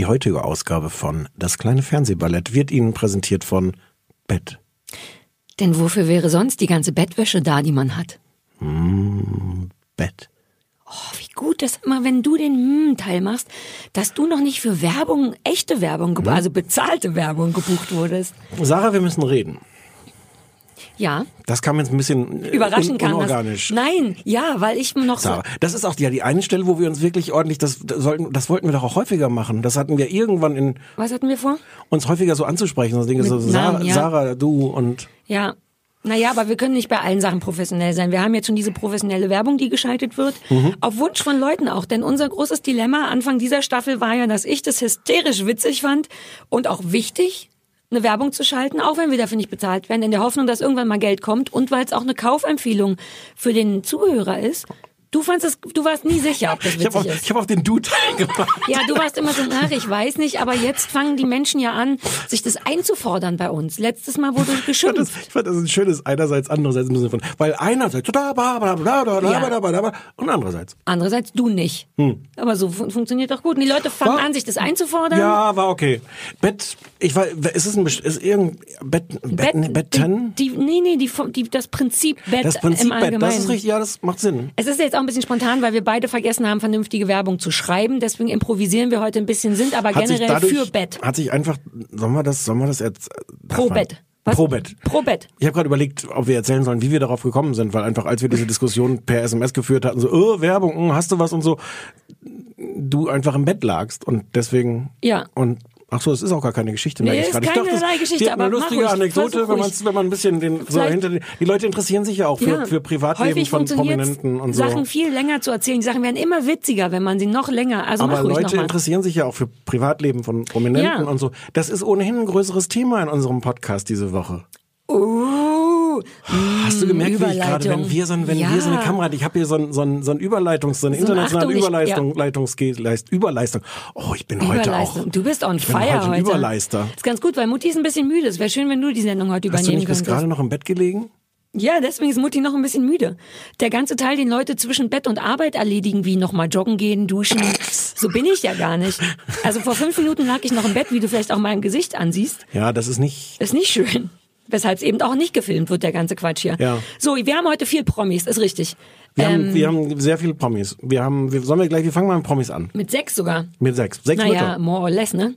Die heutige Ausgabe von Das kleine Fernsehballett wird Ihnen präsentiert von Bett. Denn wofür wäre sonst die ganze Bettwäsche da, die man hat? Bett. Oh, wie gut, dass immer, wenn du den Hm-Teil machst, dass du noch nicht für Werbung, echte Werbung, gebu- also bezahlte Werbung gebucht wurdest. Sarah, wir müssen reden. Ja, Das kam jetzt ein bisschen äh, überraschen un kann unorganisch. das. Nein, ja, weil ich noch so... Das ist auch die, ja, die eine Stelle, wo wir uns wirklich ordentlich, das, das, sollten, das wollten wir doch auch häufiger machen. Das hatten wir irgendwann in Was hatten wir vor? uns häufiger so anzusprechen. So Dinge so, Mit Sarah, Namen, ja. Sarah, du und Ja. Naja, aber wir können nicht bei allen Sachen professionell sein. Wir haben jetzt schon diese professionelle Werbung, die geschaltet wird. Mhm. Auf Wunsch von Leuten auch. Denn unser großes Dilemma Anfang dieser Staffel war ja, dass ich das hysterisch witzig fand und auch wichtig, eine Werbung zu schalten, auch wenn wir dafür nicht bezahlt werden, in der Hoffnung, dass irgendwann mal Geld kommt und weil es auch eine Kaufempfehlung für den Zuhörer ist. Du fandst es, du warst nie sicher, ob das ich habe auch, witzig ist. ich hab auch den Du-Teil gemacht. Ja, du warst immer so, ach, ich weiß nicht, aber jetzt fangen die Menschen ja an, sich das einzufordern bei uns. Letztes Mal wurde Ich fand, geschimpft. das, ich fand das ein schönes einerseits, andererseits im Sinne von, weil einerseits Ja. da, da, da, und andererseits. Andererseits du nicht. Aber so fun funktioniert doch gut. Und die Leute fangen Hm. War- an, sich das einzufordern. Ja, war okay. Bett, ich war, ist es ein, ist irgend, Bett, Bett, Bett, Betten? Die, die, nee, nee, die, die, das Prinzip Bett Das Prinzip im Bett, Allgemeinen. das ist richtig, ja, das macht Sinn. Es ist jetzt auch ein bisschen spontan, weil wir beide vergessen haben, vernünftige Werbung zu schreiben. Deswegen improvisieren wir heute ein bisschen, sind aber Hat generell dadurch, für Bett. Hat sich einfach, sollen wir das, sollen wir das jetzt, darf Pro man- Bett. Was? Pro Bett. Pro Bett. Ich habe gerade überlegt, ob wir erzählen sollen, wie wir darauf gekommen sind, weil einfach als wir diese Diskussion per SMS geführt hatten, so, oh, Werbung, hm, hast du was und so, du einfach im Bett lagst und deswegen Ja. und ach so, es ist auch gar keine Geschichte. Nee, merke ich ist gerade. ich dachte, es- Geschichte, die hat eine aber mach lustige ruhig, Anekdote, wenn man wenn man ein bisschen den so hinter die, die Leute interessieren sich ja auch für, Ja. für Privatleben von Prominenten und so. Sachen viel länger zu erzählen. Die Sachen werden immer witziger, wenn man sie noch länger. Also Aber Leute interessieren sich ja auch für Privatleben von Prominenten Ja. und so. Das ist ohnehin ein größeres Thema in unserem Podcast diese Woche. Hast du gemerkt, wie ich gerade, wenn wir so, wenn wir so eine Ja. Kamera, ich habe hier so ein, so ein, so ein Überleitungs, so eine So internationale Achtung, ich- Überleistung, Leistungsgeist, Überleistung. Oh, ich bin heute auch. Du bist on fire heute. heute. Überleister. Ist ganz gut, weil Mutti ist ein bisschen müde. Es wäre schön, wenn du die Sendung heute Hast du übernehmen nicht bis könntest. gerade noch im Bett gelegen? Ja, deswegen ist Mutti noch ein bisschen müde. Der ganze Teil, den Leute zwischen Bett und Arbeit erledigen, wie nochmal joggen gehen, duschen, so bin ich ja gar nicht. Also vor fünf Minuten lag ich noch im Bett, wie du vielleicht auch mein Gesicht ansiehst. Ja, das ist nicht. Ist nicht schön. Weshalb es eben auch nicht gefilmt wird, der ganze Quatsch hier. Ja. So, wir haben heute viel Promis, ist richtig. Wir, Ähm, haben, wir haben sehr viele Promis. Wir haben, wir, sollen wir gleich, wir fangen mal mit Promis an. mit sechs sogar. Mit sechs. Sechs Naja, Mütter. more or less, ne?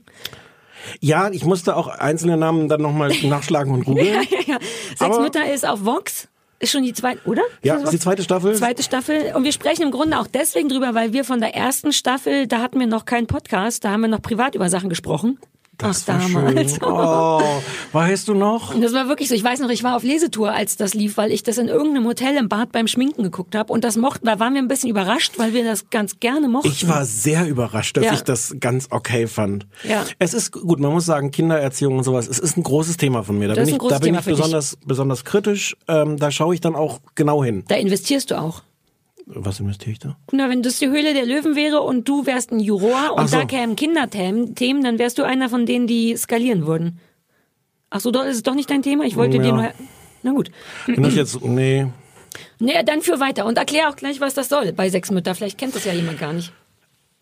Ja, ich musste auch einzelne Namen dann nochmal nachschlagen und googeln. Ja, ja, ja. Sechs Aber- Mütter ist auf Vox. Ist schon die zweite, oder? Ja, ist die zweite Staffel. Zweite Staffel. Und wir sprechen im Grunde auch deswegen drüber, weil wir von der ersten Staffel, da hatten wir noch keinen Podcast, da haben wir noch privat über Sachen gesprochen. Das war damals. schön. Oh, weißt du noch? Und das war wirklich so. Ich weiß noch, ich war auf Lesetour, als das lief, weil ich das in irgendeinem Hotel im Bad beim Schminken geguckt habe. Und das mochten, da waren wir ein bisschen überrascht, weil wir das ganz gerne mochten. Ich war sehr überrascht, dass Ja. ich das ganz okay fand. Ja. Es ist gut, man muss sagen, Kindererziehung und sowas, es ist ein großes Thema von mir. Da Das bin ich, da bin Thema ich besonders, besonders kritisch. Ähm, da schaue ich dann auch genau hin. da investierst du auch. Was investiere ich da? Na, wenn das die Höhle der Löwen wäre und du wärst ein Juror und so. da kämen Kinderthemen, Themen, dann wärst du einer von denen, die skalieren würden. Ach so, doch, ist doch nicht dein Thema? Ich wollte Ja. dir nur... Na gut. Wenn das jetzt, nee. Naja, dann für weiter und erklär auch gleich, was das soll bei Sechs Mütter. Vielleicht kennt das ja jemand gar nicht.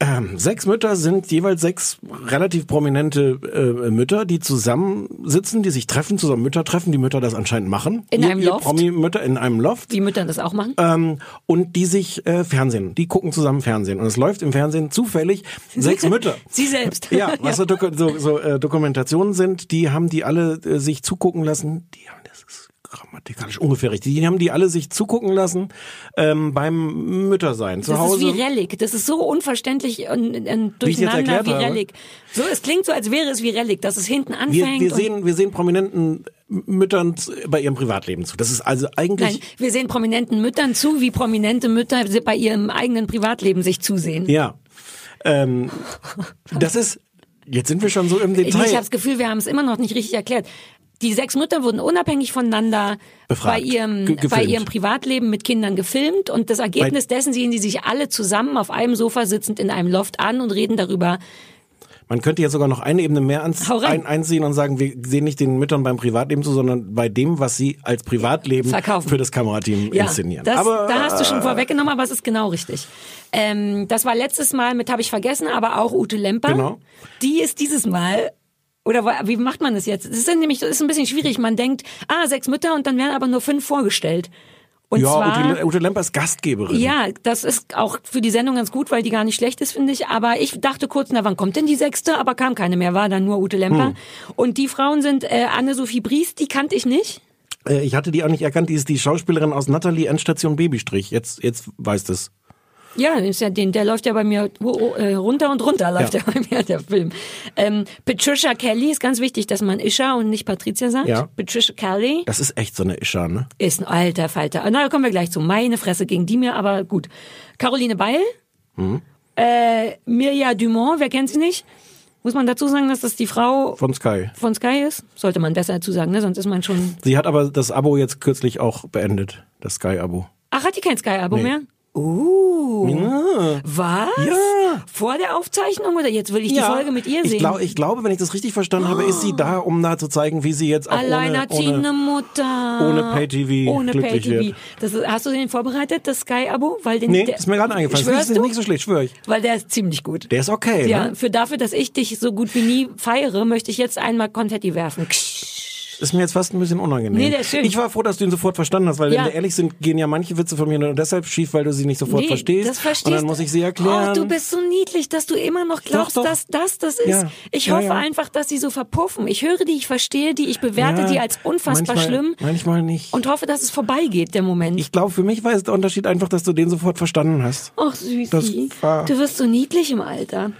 Ähm, sechs Mütter sind jeweils sechs relativ prominente äh, Mütter, die zusammensitzen, die sich treffen, zusammen Mütter treffen, die Mütter das anscheinend machen. In Ihr- einem ihr Loft? Promi-Mütter in einem Loft. Wie Mütter das auch machen. ähm, und die sich äh, Fernsehen, die gucken zusammen Fernsehen und es läuft im Fernsehen zufällig sechs Mütter. Sie selbst. Ja, was so, Doku so, so äh, Dokumentationen sind, die haben die alle äh, sich zugucken lassen. Die haben grammatikalisch ungefähr richtig. Die haben die alle sich zugucken lassen ähm, beim Müttersein zu Das Hause. ist wie Relic. Das ist so unverständlich und, und Wie ich durcheinander wie habe. Relic. So, es klingt so, als wäre es wie Relic, dass es hinten wir, anfängt. wir und- sehen, wir sehen prominenten Müttern bei ihrem Privatleben zu. Das ist also eigentlich Nein, wir sehen prominenten Müttern zu, wie prominente Mütter bei ihrem eigenen Privatleben sich zusehen. Ja. Ähm, das ist, jetzt sind wir schon so im Ich Detail. habe das Gefühl, wir haben es immer noch nicht richtig erklärt. Die sechs Mütter wurden unabhängig voneinander Befragt. bei ihrem, bei ihrem Privatleben mit Kindern gefilmt und das Ergebnis dessen sehen die sich alle zusammen auf einem Sofa sitzend in einem Loft an und reden darüber. Man könnte jetzt sogar noch eine Ebene mehr ans, ein, einziehen und sagen, wir sehen nicht den Müttern beim Privatleben zu, sondern bei dem, was sie als Privatleben Verkaufen. für das Kamerateam Ja, inszenieren. das, aber da hast du schon vorweggenommen, aber es ist genau richtig. Ähm, das war letztes Mal mit, habe ich vergessen, aber auch Ute Lemper. Genau. Die ist dieses Mal oder wie macht man das jetzt? Es ist nämlich, es ist ein bisschen schwierig. Man denkt, ah, sechs Mütter und dann werden aber nur fünf vorgestellt. Und ja, zwar, Ute, Ute Lemper ist Gastgeberin. ja, das ist auch für die Sendung ganz gut, weil die gar nicht schlecht ist, finde ich. Aber ich dachte kurz, na, wann kommt denn die sechste? Aber kam keine mehr, war dann nur Ute Lemper. Hm. Und die Frauen sind äh, Anne-Sophie Bries, die kannte ich nicht. Äh, Ich hatte die auch nicht erkannt, die ist die Schauspielerin aus Natalie Endstation Babystrich. Jetzt, jetzt weißt es. Ja, ja den, der läuft ja bei mir äh, runter und runter läuft Ja. bei mir der Film. Ähm, Patricia Kelly ist ganz wichtig, dass man Isha und nicht Patricia sagt. Ja. Patricia Kelly Das ist echt so eine Ischa, ne? ist ein alter Falter. Na, da kommen wir gleich zu. Meine Fresse gegen die mir, aber gut. Caroline Beil, Mhm. äh, Mirja Dumont, wer kennt sie nicht? Muss man dazu sagen, dass das die Frau Von Sky. von Sky ist? Sollte man besser dazu sagen, ne? Sonst ist man schon. Sie hat aber das Abo jetzt kürzlich auch beendet. Das Sky-Abo. Ach, hat die kein Sky-Abo Nee. mehr? Uh. Ja. Was? Ja. Vor der Aufzeichnung oder jetzt will ich die Folge mit ihr sehen? Ich, glaub, ich glaube, wenn ich das richtig verstanden habe, ist sie da, um da zu zeigen, wie sie jetzt auch ohne, Alleinerziehende ohne Mutter. ohne Pay-TV Ohne Pay-TV. Das hast du den vorbereitet, das Sky-Abo? Weil den, Nee, der, ist mir gerade eingefallen. Schwörst ist nicht, so schlecht, schwöre ich. Weil der ist ziemlich gut. Der ist okay, ja, ne? für dafür, dass ich dich so gut wie nie feiere, möchte ich jetzt einmal Konfetti werfen. Ist mir jetzt fast ein bisschen unangenehm. Nee, der ist schön. Ich war froh, dass du ihn sofort verstanden hast, weil wenn Ja. wir ehrlich sind, gehen ja manche Witze von mir nur deshalb schief, weil du sie nicht sofort Nee, verstehst. Das verstehst Und dann muss ich sie erklären. Oh, du bist so niedlich, dass du immer noch glaubst, Doch, doch. dass das das ist. Ja. Ich hoffe ja. einfach, dass sie so verpuffen. Ich höre die, ich verstehe die, ich bewerte die als unfassbar manchmal, schlimm Manchmal nicht. und hoffe, dass es vorbeigeht, der Moment. ich glaube, für mich war es der Unterschied einfach, dass du den sofort verstanden hast. Ach, war- Du wirst so niedlich im Alter.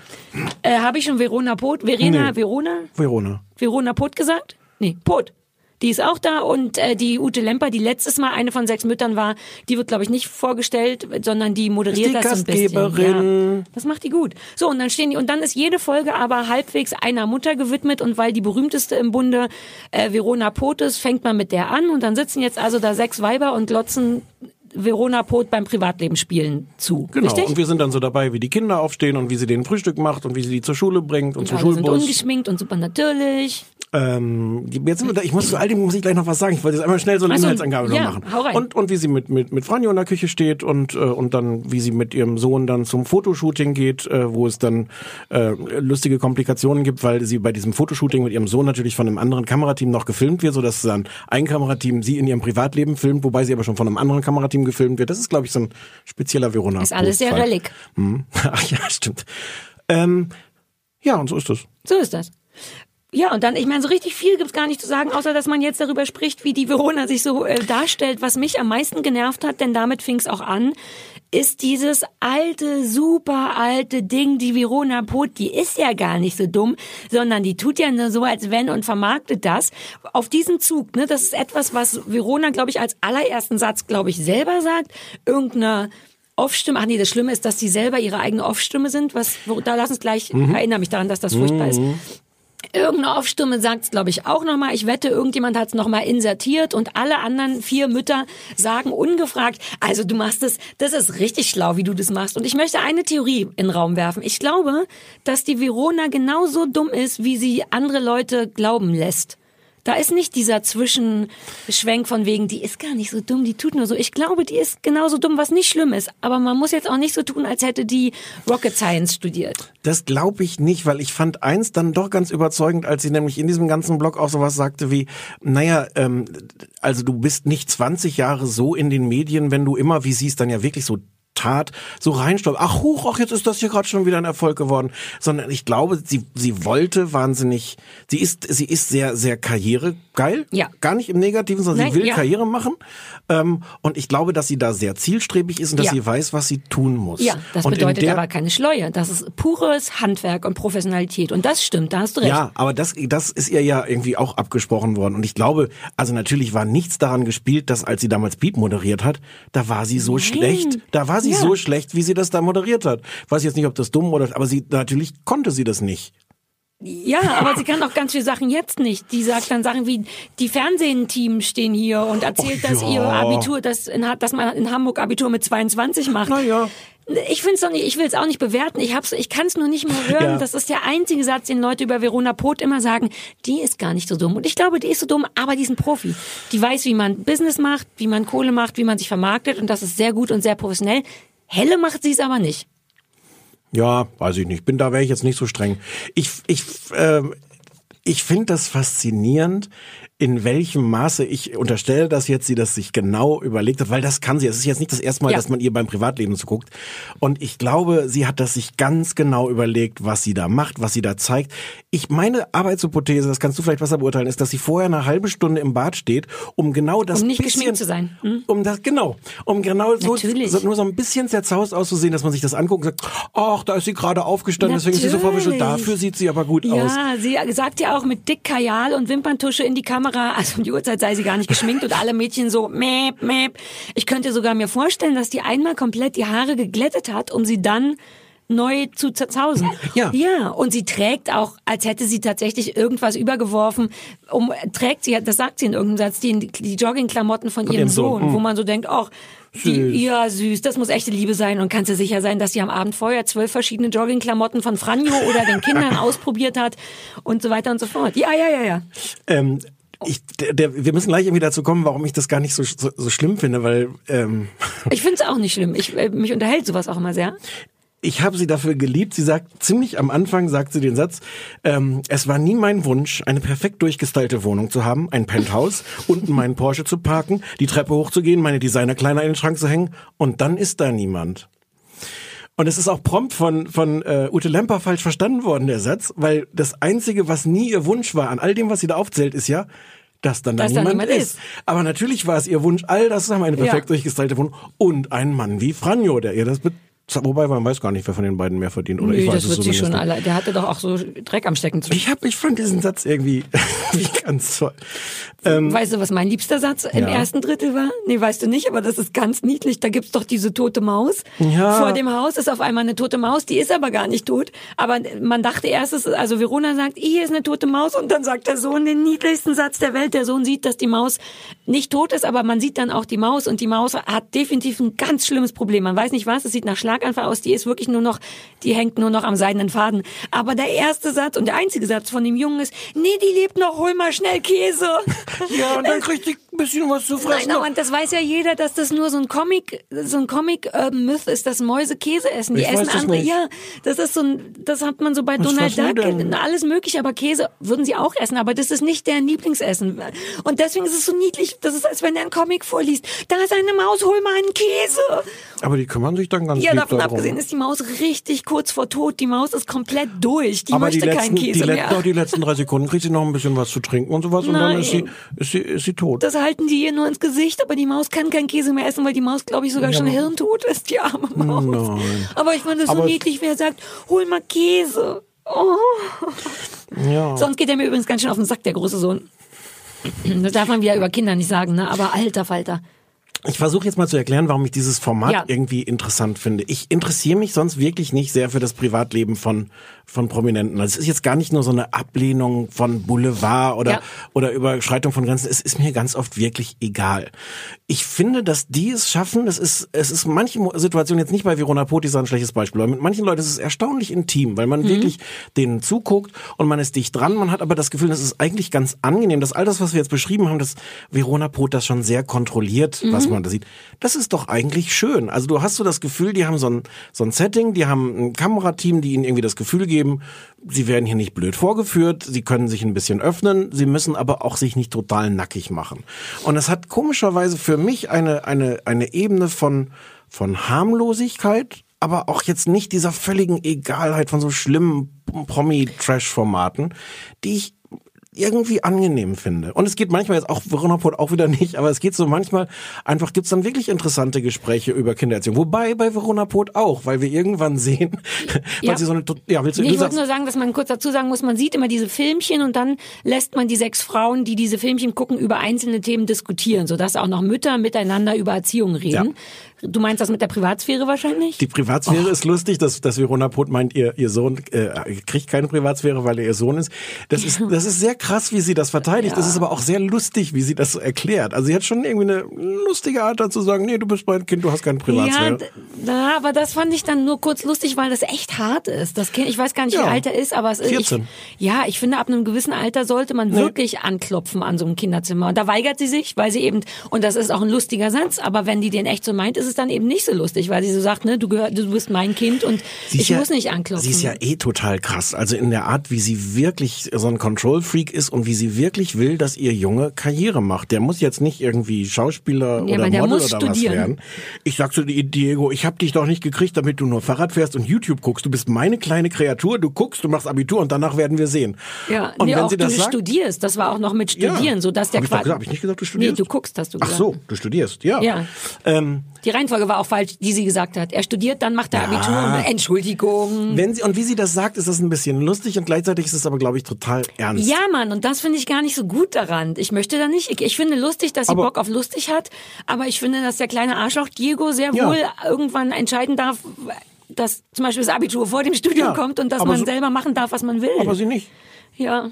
Äh, Habe ich schon Verona Pot, Verena, Nee. Verona, Verona. Verona Pot gesagt? Nee, Pot. Die ist auch da und äh, die Ute Lemper, die letztes Mal eine von sechs Müttern war, die wird, glaube ich, nicht vorgestellt, sondern die moderiert die das so ein bisschen. Gastgeberin. Ja, das macht die gut. So, und dann stehen die, und dann ist jede Folge aber halbwegs einer Mutter gewidmet und weil die berühmteste im Bunde äh, Verona Pot ist, fängt man mit der an und dann sitzen jetzt also da sechs Weiber und glotzen Verona Pot beim Privatleben spielen zu. Genau. Richtig? Und wir sind dann so dabei, wie die Kinder aufstehen und wie sie denen Frühstück macht und wie sie die zur Schule bringt und zum Alle sind Schulbus. ungeschminkt und super natürlich. Ähm, jetzt sind wir da, ich muss zu all dem muss ich gleich noch was sagen. Ich wollte jetzt einmal schnell so eine Ach so, Inhaltsangabe noch ja, machen. hau rein. Und, und wie sie mit, mit, mit Franjo in der Küche steht und, äh, und dann, wie sie mit ihrem Sohn dann zum Fotoshooting geht, äh, wo es dann äh, lustige Komplikationen gibt, weil sie bei diesem Fotoshooting mit ihrem Sohn natürlich von einem anderen Kamerateam noch gefilmt wird, sodass dann ein Kamerateam sie in ihrem Privatleben filmt, wobei sie aber schon von einem anderen Kamerateam gefilmt wird. Das ist, glaube ich, so ein spezieller Verona. Ist alles sehr rellig. Hm. Ach ja, stimmt. Ähm, ja, und so ist es. So ist das. Ja, und dann, ich meine, so richtig viel gibt's gar nicht zu sagen, außer dass man jetzt darüber spricht, wie die Verona sich so äh, darstellt. Was mich am meisten genervt hat, denn damit fing's auch an, ist dieses alte, super alte Ding, die Verona Pot, die ist ja gar nicht so dumm, sondern die tut ja nur so, als wenn und vermarktet das. Auf diesen Zug, ne, das ist etwas, was Verona, glaube ich, als allerersten Satz, glaube ich, selber sagt. Irgendeine Off-Stimme, ach nee, das Schlimme ist, dass die selber ihre eigene Off-Stimme sind. Was, wo, da lass uns gleich, erinnere mich daran, dass das furchtbar ist. Irgendeine Aufstimme sagt es, glaube ich, auch nochmal. Ich wette, irgendjemand hat es nochmal insertiert und alle anderen vier Mütter sagen ungefragt, also du machst es, das ist richtig schlau, wie du das machst. Und ich möchte eine Theorie in den Raum werfen. Ich glaube, dass die Verona genauso dumm ist, wie sie andere Leute glauben lässt. Da ist nicht dieser Zwischenschwenk von wegen, die ist gar nicht so dumm, die tut nur so. Ich glaube, die ist genauso dumm, was nicht schlimm ist. Aber man muss jetzt auch nicht so tun, als hätte die Rocket Science studiert. Das glaube ich nicht, weil ich fand eins dann doch ganz überzeugend, als sie nämlich in diesem ganzen Blog auch sowas sagte wie, naja, ähm, also du bist nicht 20 Jahre so in den Medien, wenn du immer, wie sie es dann ja wirklich so tat, so reinstolpert. Ach, huch, ach, jetzt ist das hier gerade schon wieder ein Erfolg geworden. Sondern ich glaube, sie, sie wollte wahnsinnig, sie ist, sie ist sehr, sehr karrieregeil. Ja. Gar nicht im Negativen, sondern Nein, sie will ja. Karriere machen. Ähm, und ich glaube, dass sie da sehr zielstrebig ist und dass Ja. sie weiß, was sie tun muss. Ja, das und bedeutet der, aber keine Schleue. Das ist pures Handwerk und Professionalität. Und das stimmt, da hast du recht. Ja, aber das, das ist ihr ja irgendwie auch abgesprochen worden. Und ich glaube, also natürlich war nichts daran gespielt, dass als sie damals Beat moderiert hat, da war sie so schlecht. Da war sie Ja. so schlecht, wie sie das da moderiert hat. Ich weiß jetzt nicht, ob das dumm oder, aber sie, natürlich konnte sie das nicht. Ja, aber sie kann auch ganz viele Sachen jetzt nicht. Die sagt dann Sachen wie, die Fernsehenteams stehen hier und erzählt, dass ja. ihr Abitur, dass, in, dass man in Hamburg Abitur mit 22 macht. Na ja. Ich finde es doch nicht, ich will es auch nicht bewerten. Ich hab's, ich kann es nur nicht mehr hören. Ja. Das ist der einzige Satz, den Leute über Verona Poth immer sagen. Die ist gar nicht so dumm. Und ich glaube, die ist so dumm, aber die ist ein Profi. Die weiß, wie man Business macht, wie man Kohle macht, wie man sich vermarktet und das ist sehr gut und sehr professionell. Helle macht sie es aber nicht. Ja, weiß ich nicht. Bin da wäre ich jetzt nicht so streng. Ich ich äh, ich finde das faszinierend, in welchem Maße ich unterstelle, dass jetzt sie das sich genau überlegt hat, weil das kann sie. Es ist jetzt nicht das erste Mal, Ja. dass man ihr beim Privatleben zuguckt. Und ich glaube, sie hat das sich ganz genau überlegt, was sie da macht, was sie da zeigt. Ich meine Arbeitshypothese, das kannst du vielleicht besser beurteilen, ist, dass sie vorher eine halbe Stunde im Bad steht, um genau das Um nicht bisschen, zu sein. Hm? Um das genau, um genau so, Natürlich. so nur so ein bisschen zerzaust auszusehen, dass man sich das anguckt und sagt, ach, da ist sie gerade aufgestanden, deswegen ist sie so verwischelt. Natürlich. Dafür sieht sie aber gut aus. Ja, sie sagt ja auch mit dick Kajal und Wimperntusche in die Kamera, also um die Uhrzeit sei sie gar nicht geschminkt und alle Mädchen so mäp, mäp. Ich könnte sogar mir vorstellen, dass die einmal komplett die Haare geglättet hat, um sie dann neu zu zerzausen. Ja. Ja, und sie trägt auch, als hätte sie tatsächlich irgendwas übergeworfen, um, trägt sie, das sagt sie in irgendeinem Satz, die, die Joggingklamotten von, ihrem ihrem Sohn, Sohn, wo man so denkt, ach, die, Süß. ja, süß, das muss echte Liebe sein und kannst du sicher sein, dass sie am Abend vorher zwölf verschiedene Joggingklamotten von Franjo oder den Kindern ausprobiert hat und so weiter und so fort. Ja, ja, ja, ja. Ähm, ich, der, der, wir müssen gleich irgendwie dazu kommen, warum ich das gar nicht so, so, so schlimm finde, weil ähm, Ich finde es auch nicht schlimm. Ich, äh, mich unterhält sowas auch immer sehr. ich habe sie dafür geliebt. Sie sagt ziemlich am Anfang, sagt sie den Satz, ähm, es war nie mein Wunsch, eine perfekt durchgestylte Wohnung zu haben, ein Penthouse, unten meinen Porsche zu parken, die Treppe hochzugehen, meine Designerkleider in den Schrank zu hängen und dann ist da niemand. Und es ist auch prompt von, von äh, Ute Lemper falsch verstanden worden, der Satz, weil das Einzige, was nie ihr Wunsch war, an all dem, was sie da aufzählt, ist ja, dass dann da Dass da niemand, niemand ist. ist. Aber natürlich war es ihr Wunsch, all das zu haben, eine perfekt Ja. durchgestylte Wohnung und einen Mann wie Franjo, der ihr das Wobei man weiß gar nicht, wer von den beiden mehr verdient. Oder ich Nö, weiß das es wird sie schon nicht. alle. Der hatte doch auch so Dreck am Stecken zu. Ich hab, ich fand diesen Satz irgendwie, ganz toll. Ähm, Weißt du, was mein liebster Satz im Ja. ersten Drittel war? Nee, weißt du nicht, aber das ist ganz niedlich. Da gibt's doch diese tote Maus. Ja. Vor dem Haus ist auf einmal eine tote Maus, die ist aber gar nicht tot. Aber man dachte erst, es also Verona sagt, hier ist eine tote Maus und dann sagt der Sohn den niedlichsten Satz der Welt. Der Sohn sieht, dass die Maus nicht tot ist, aber man sieht dann auch die Maus und die Maus hat definitiv ein ganz schlimmes Problem. Man weiß nicht was, es sieht nach Schlaganfall aus, die ist wirklich nur noch, die hängt nur noch am seidenen Faden. Aber der erste Satz und der einzige Satz von dem Jungen ist, nee, die lebt noch, hol mal schnell Käse. ja, und dann kriegt die ein bisschen was zu fressen. Nein, und das weiß ja jeder, dass das nur so ein Comic, so ein Comic-Myth ist, dass Mäuse Käse essen. Die Ich essen andere. nicht. Ja, das ist so ein, das hat man so bei Was Donald Duck. denn? Alles mögliche, aber Käse würden sie auch essen, aber das ist nicht deren Lieblingsessen. Und deswegen ist es so niedlich. Das ist, als wenn er einen Comic vorliest. Da ist eine Maus, hol mal einen Käse. Aber die kümmern sich dann ganz Ja, davon darum. abgesehen ist die Maus richtig kurz vor Tod. Die Maus ist komplett durch. Die aber die möchte letzten, keinen Käse die, mehr. letzten, auch die letzten drei Sekunden kriegt sie noch ein bisschen was zu trinken und sowas und dann Nein. ist sie, ist sie, ist sie tot. Das halten die ihr nur ins Gesicht, aber die Maus kann keinen Käse mehr essen, weil die Maus, glaube ich, sogar schon hirntot ist, die arme Maus. Nein. Aber ich fand es so Aber- niedlich, wer sagt, hol mal Käse. Oh. ja. Sonst geht er mir übrigens ganz schön auf den Sack, der große Sohn. Das darf man wieder über Kinder nicht sagen, ne? Aber alter Falter. Ich versuche jetzt mal zu erklären, warum ich dieses Format Ja. irgendwie interessant finde. Ich interessiere mich sonst wirklich nicht sehr für das Privatleben von, von Prominenten. Also es ist jetzt gar nicht nur so eine Ablehnung von Boulevard oder, Ja. oder Überschreitung von Grenzen. Es ist mir ganz oft wirklich egal. Ich finde, dass die es schaffen, es ist, es ist manche Situationen jetzt nicht bei Verona Pot, die ist ein schlechtes Beispiel, aber mit manchen Leuten ist es erstaunlich intim, weil man wirklich denen zuguckt und man ist dicht dran. Man hat aber das Gefühl, das ist eigentlich ganz angenehm, dass all das, was wir jetzt beschrieben haben, dass Verona Pot das schon sehr kontrolliert, was man da sieht. Das ist doch eigentlich schön. Also du hast so das Gefühl, die haben so ein, so ein Setting, die haben ein Kamerateam, die ihnen irgendwie das Gefühl geben, sie werden hier nicht blöd vorgeführt, sie können sich ein bisschen öffnen, sie müssen aber auch sich nicht total nackig machen. Und es hat komischerweise für mich eine, eine, eine Ebene von, von Harmlosigkeit, aber auch jetzt nicht dieser völligen Egalheit von so schlimmen Promi-Trash-Formaten, die ich irgendwie angenehm finde. Und es geht manchmal jetzt auch, Verona Pot auch wieder nicht, aber es geht so manchmal, einfach gibt's dann wirklich interessante Gespräche über Kindererziehung. Wobei bei Verona Pot auch, weil wir irgendwann sehen, Ja. weil sie so eine, ja, willst du, Nee, du ich wollte nur sagen, dass man kurz dazu sagen muss, man sieht immer diese Filmchen und dann lässt man die sechs Frauen, die diese Filmchen gucken, über einzelne Themen diskutieren, sodass auch noch Mütter miteinander über Erziehung reden. Du meinst das mit der Privatsphäre wahrscheinlich? die Privatsphäre Oh. ist lustig, dass, dass Verona Pot meint, ihr, ihr Sohn äh, kriegt keine Privatsphäre, weil er ihr Sohn ist. Das ist, das ist sehr krass, wie sie das verteidigt. Das ist aber auch sehr lustig, wie sie das so erklärt. Also sie hat schon irgendwie eine lustige Art, dann zu sagen, nee, du bist mein Kind, du hast keine ja, Privatsphäre. d- na, aber das fand ich dann nur kurz lustig, weil das echt hart ist. Das Kind, ich weiß gar nicht, Ja. wie alt er ist, aber es ist. 14. Ich, ja, ich finde, ab einem gewissen Alter sollte man wirklich anklopfen an so einem Kinderzimmer. Und da weigert sie sich, weil sie eben, und das ist auch ein lustiger Satz, aber wenn die den echt so meint, ist es dann eben nicht so lustig, weil sie so sagt, ne, du gehör, du bist mein Kind und Sie ich ja- muss nicht anklopfen. Sie ist ja eh total krass. Also in der Art, wie sie wirklich so ein Control-Freak ist und wie sie wirklich will, dass ihr Junge Karriere macht. Der muss jetzt nicht irgendwie Schauspieler Ja, oder Model oder was studieren. werden. Ich sag zu dir, Diego, ich hab dich doch nicht gekriegt, damit du nur Fahrrad fährst und YouTube guckst. Du bist meine kleine Kreatur, du guckst, du machst Abitur und danach werden wir sehen. Ja, und nee, wenn auch sie das du sagt, studierst, das war auch noch mit Ja. Studieren, so dass der Hab ich Quatsch- gesagt, hab ich nicht gesagt, du studierst? Nee, du guckst, hast du Ach gesagt. so, du studierst, ja. Ja. Ähm, Die Reihenfolge war auch falsch, die sie gesagt hat. Er studiert, dann macht er Abitur und Entschuldigung. wenn sie, und wie sie das sagt, ist das ein bisschen lustig und gleichzeitig ist es aber, glaube ich, total ernst. Ja, Mann, und das finde ich gar nicht so gut daran. Ich möchte da nicht. Ich, ich finde lustig, dass sie Aber- Bock auf lustig hat, aber ich finde, dass der kleine Arschloch Diego sehr Ja. wohl irgendwann entscheiden darf, dass zum Beispiel das Abitur vor dem Studium Ja, kommt und dass man so- selber machen darf, was man will. Aber sie nicht. ja.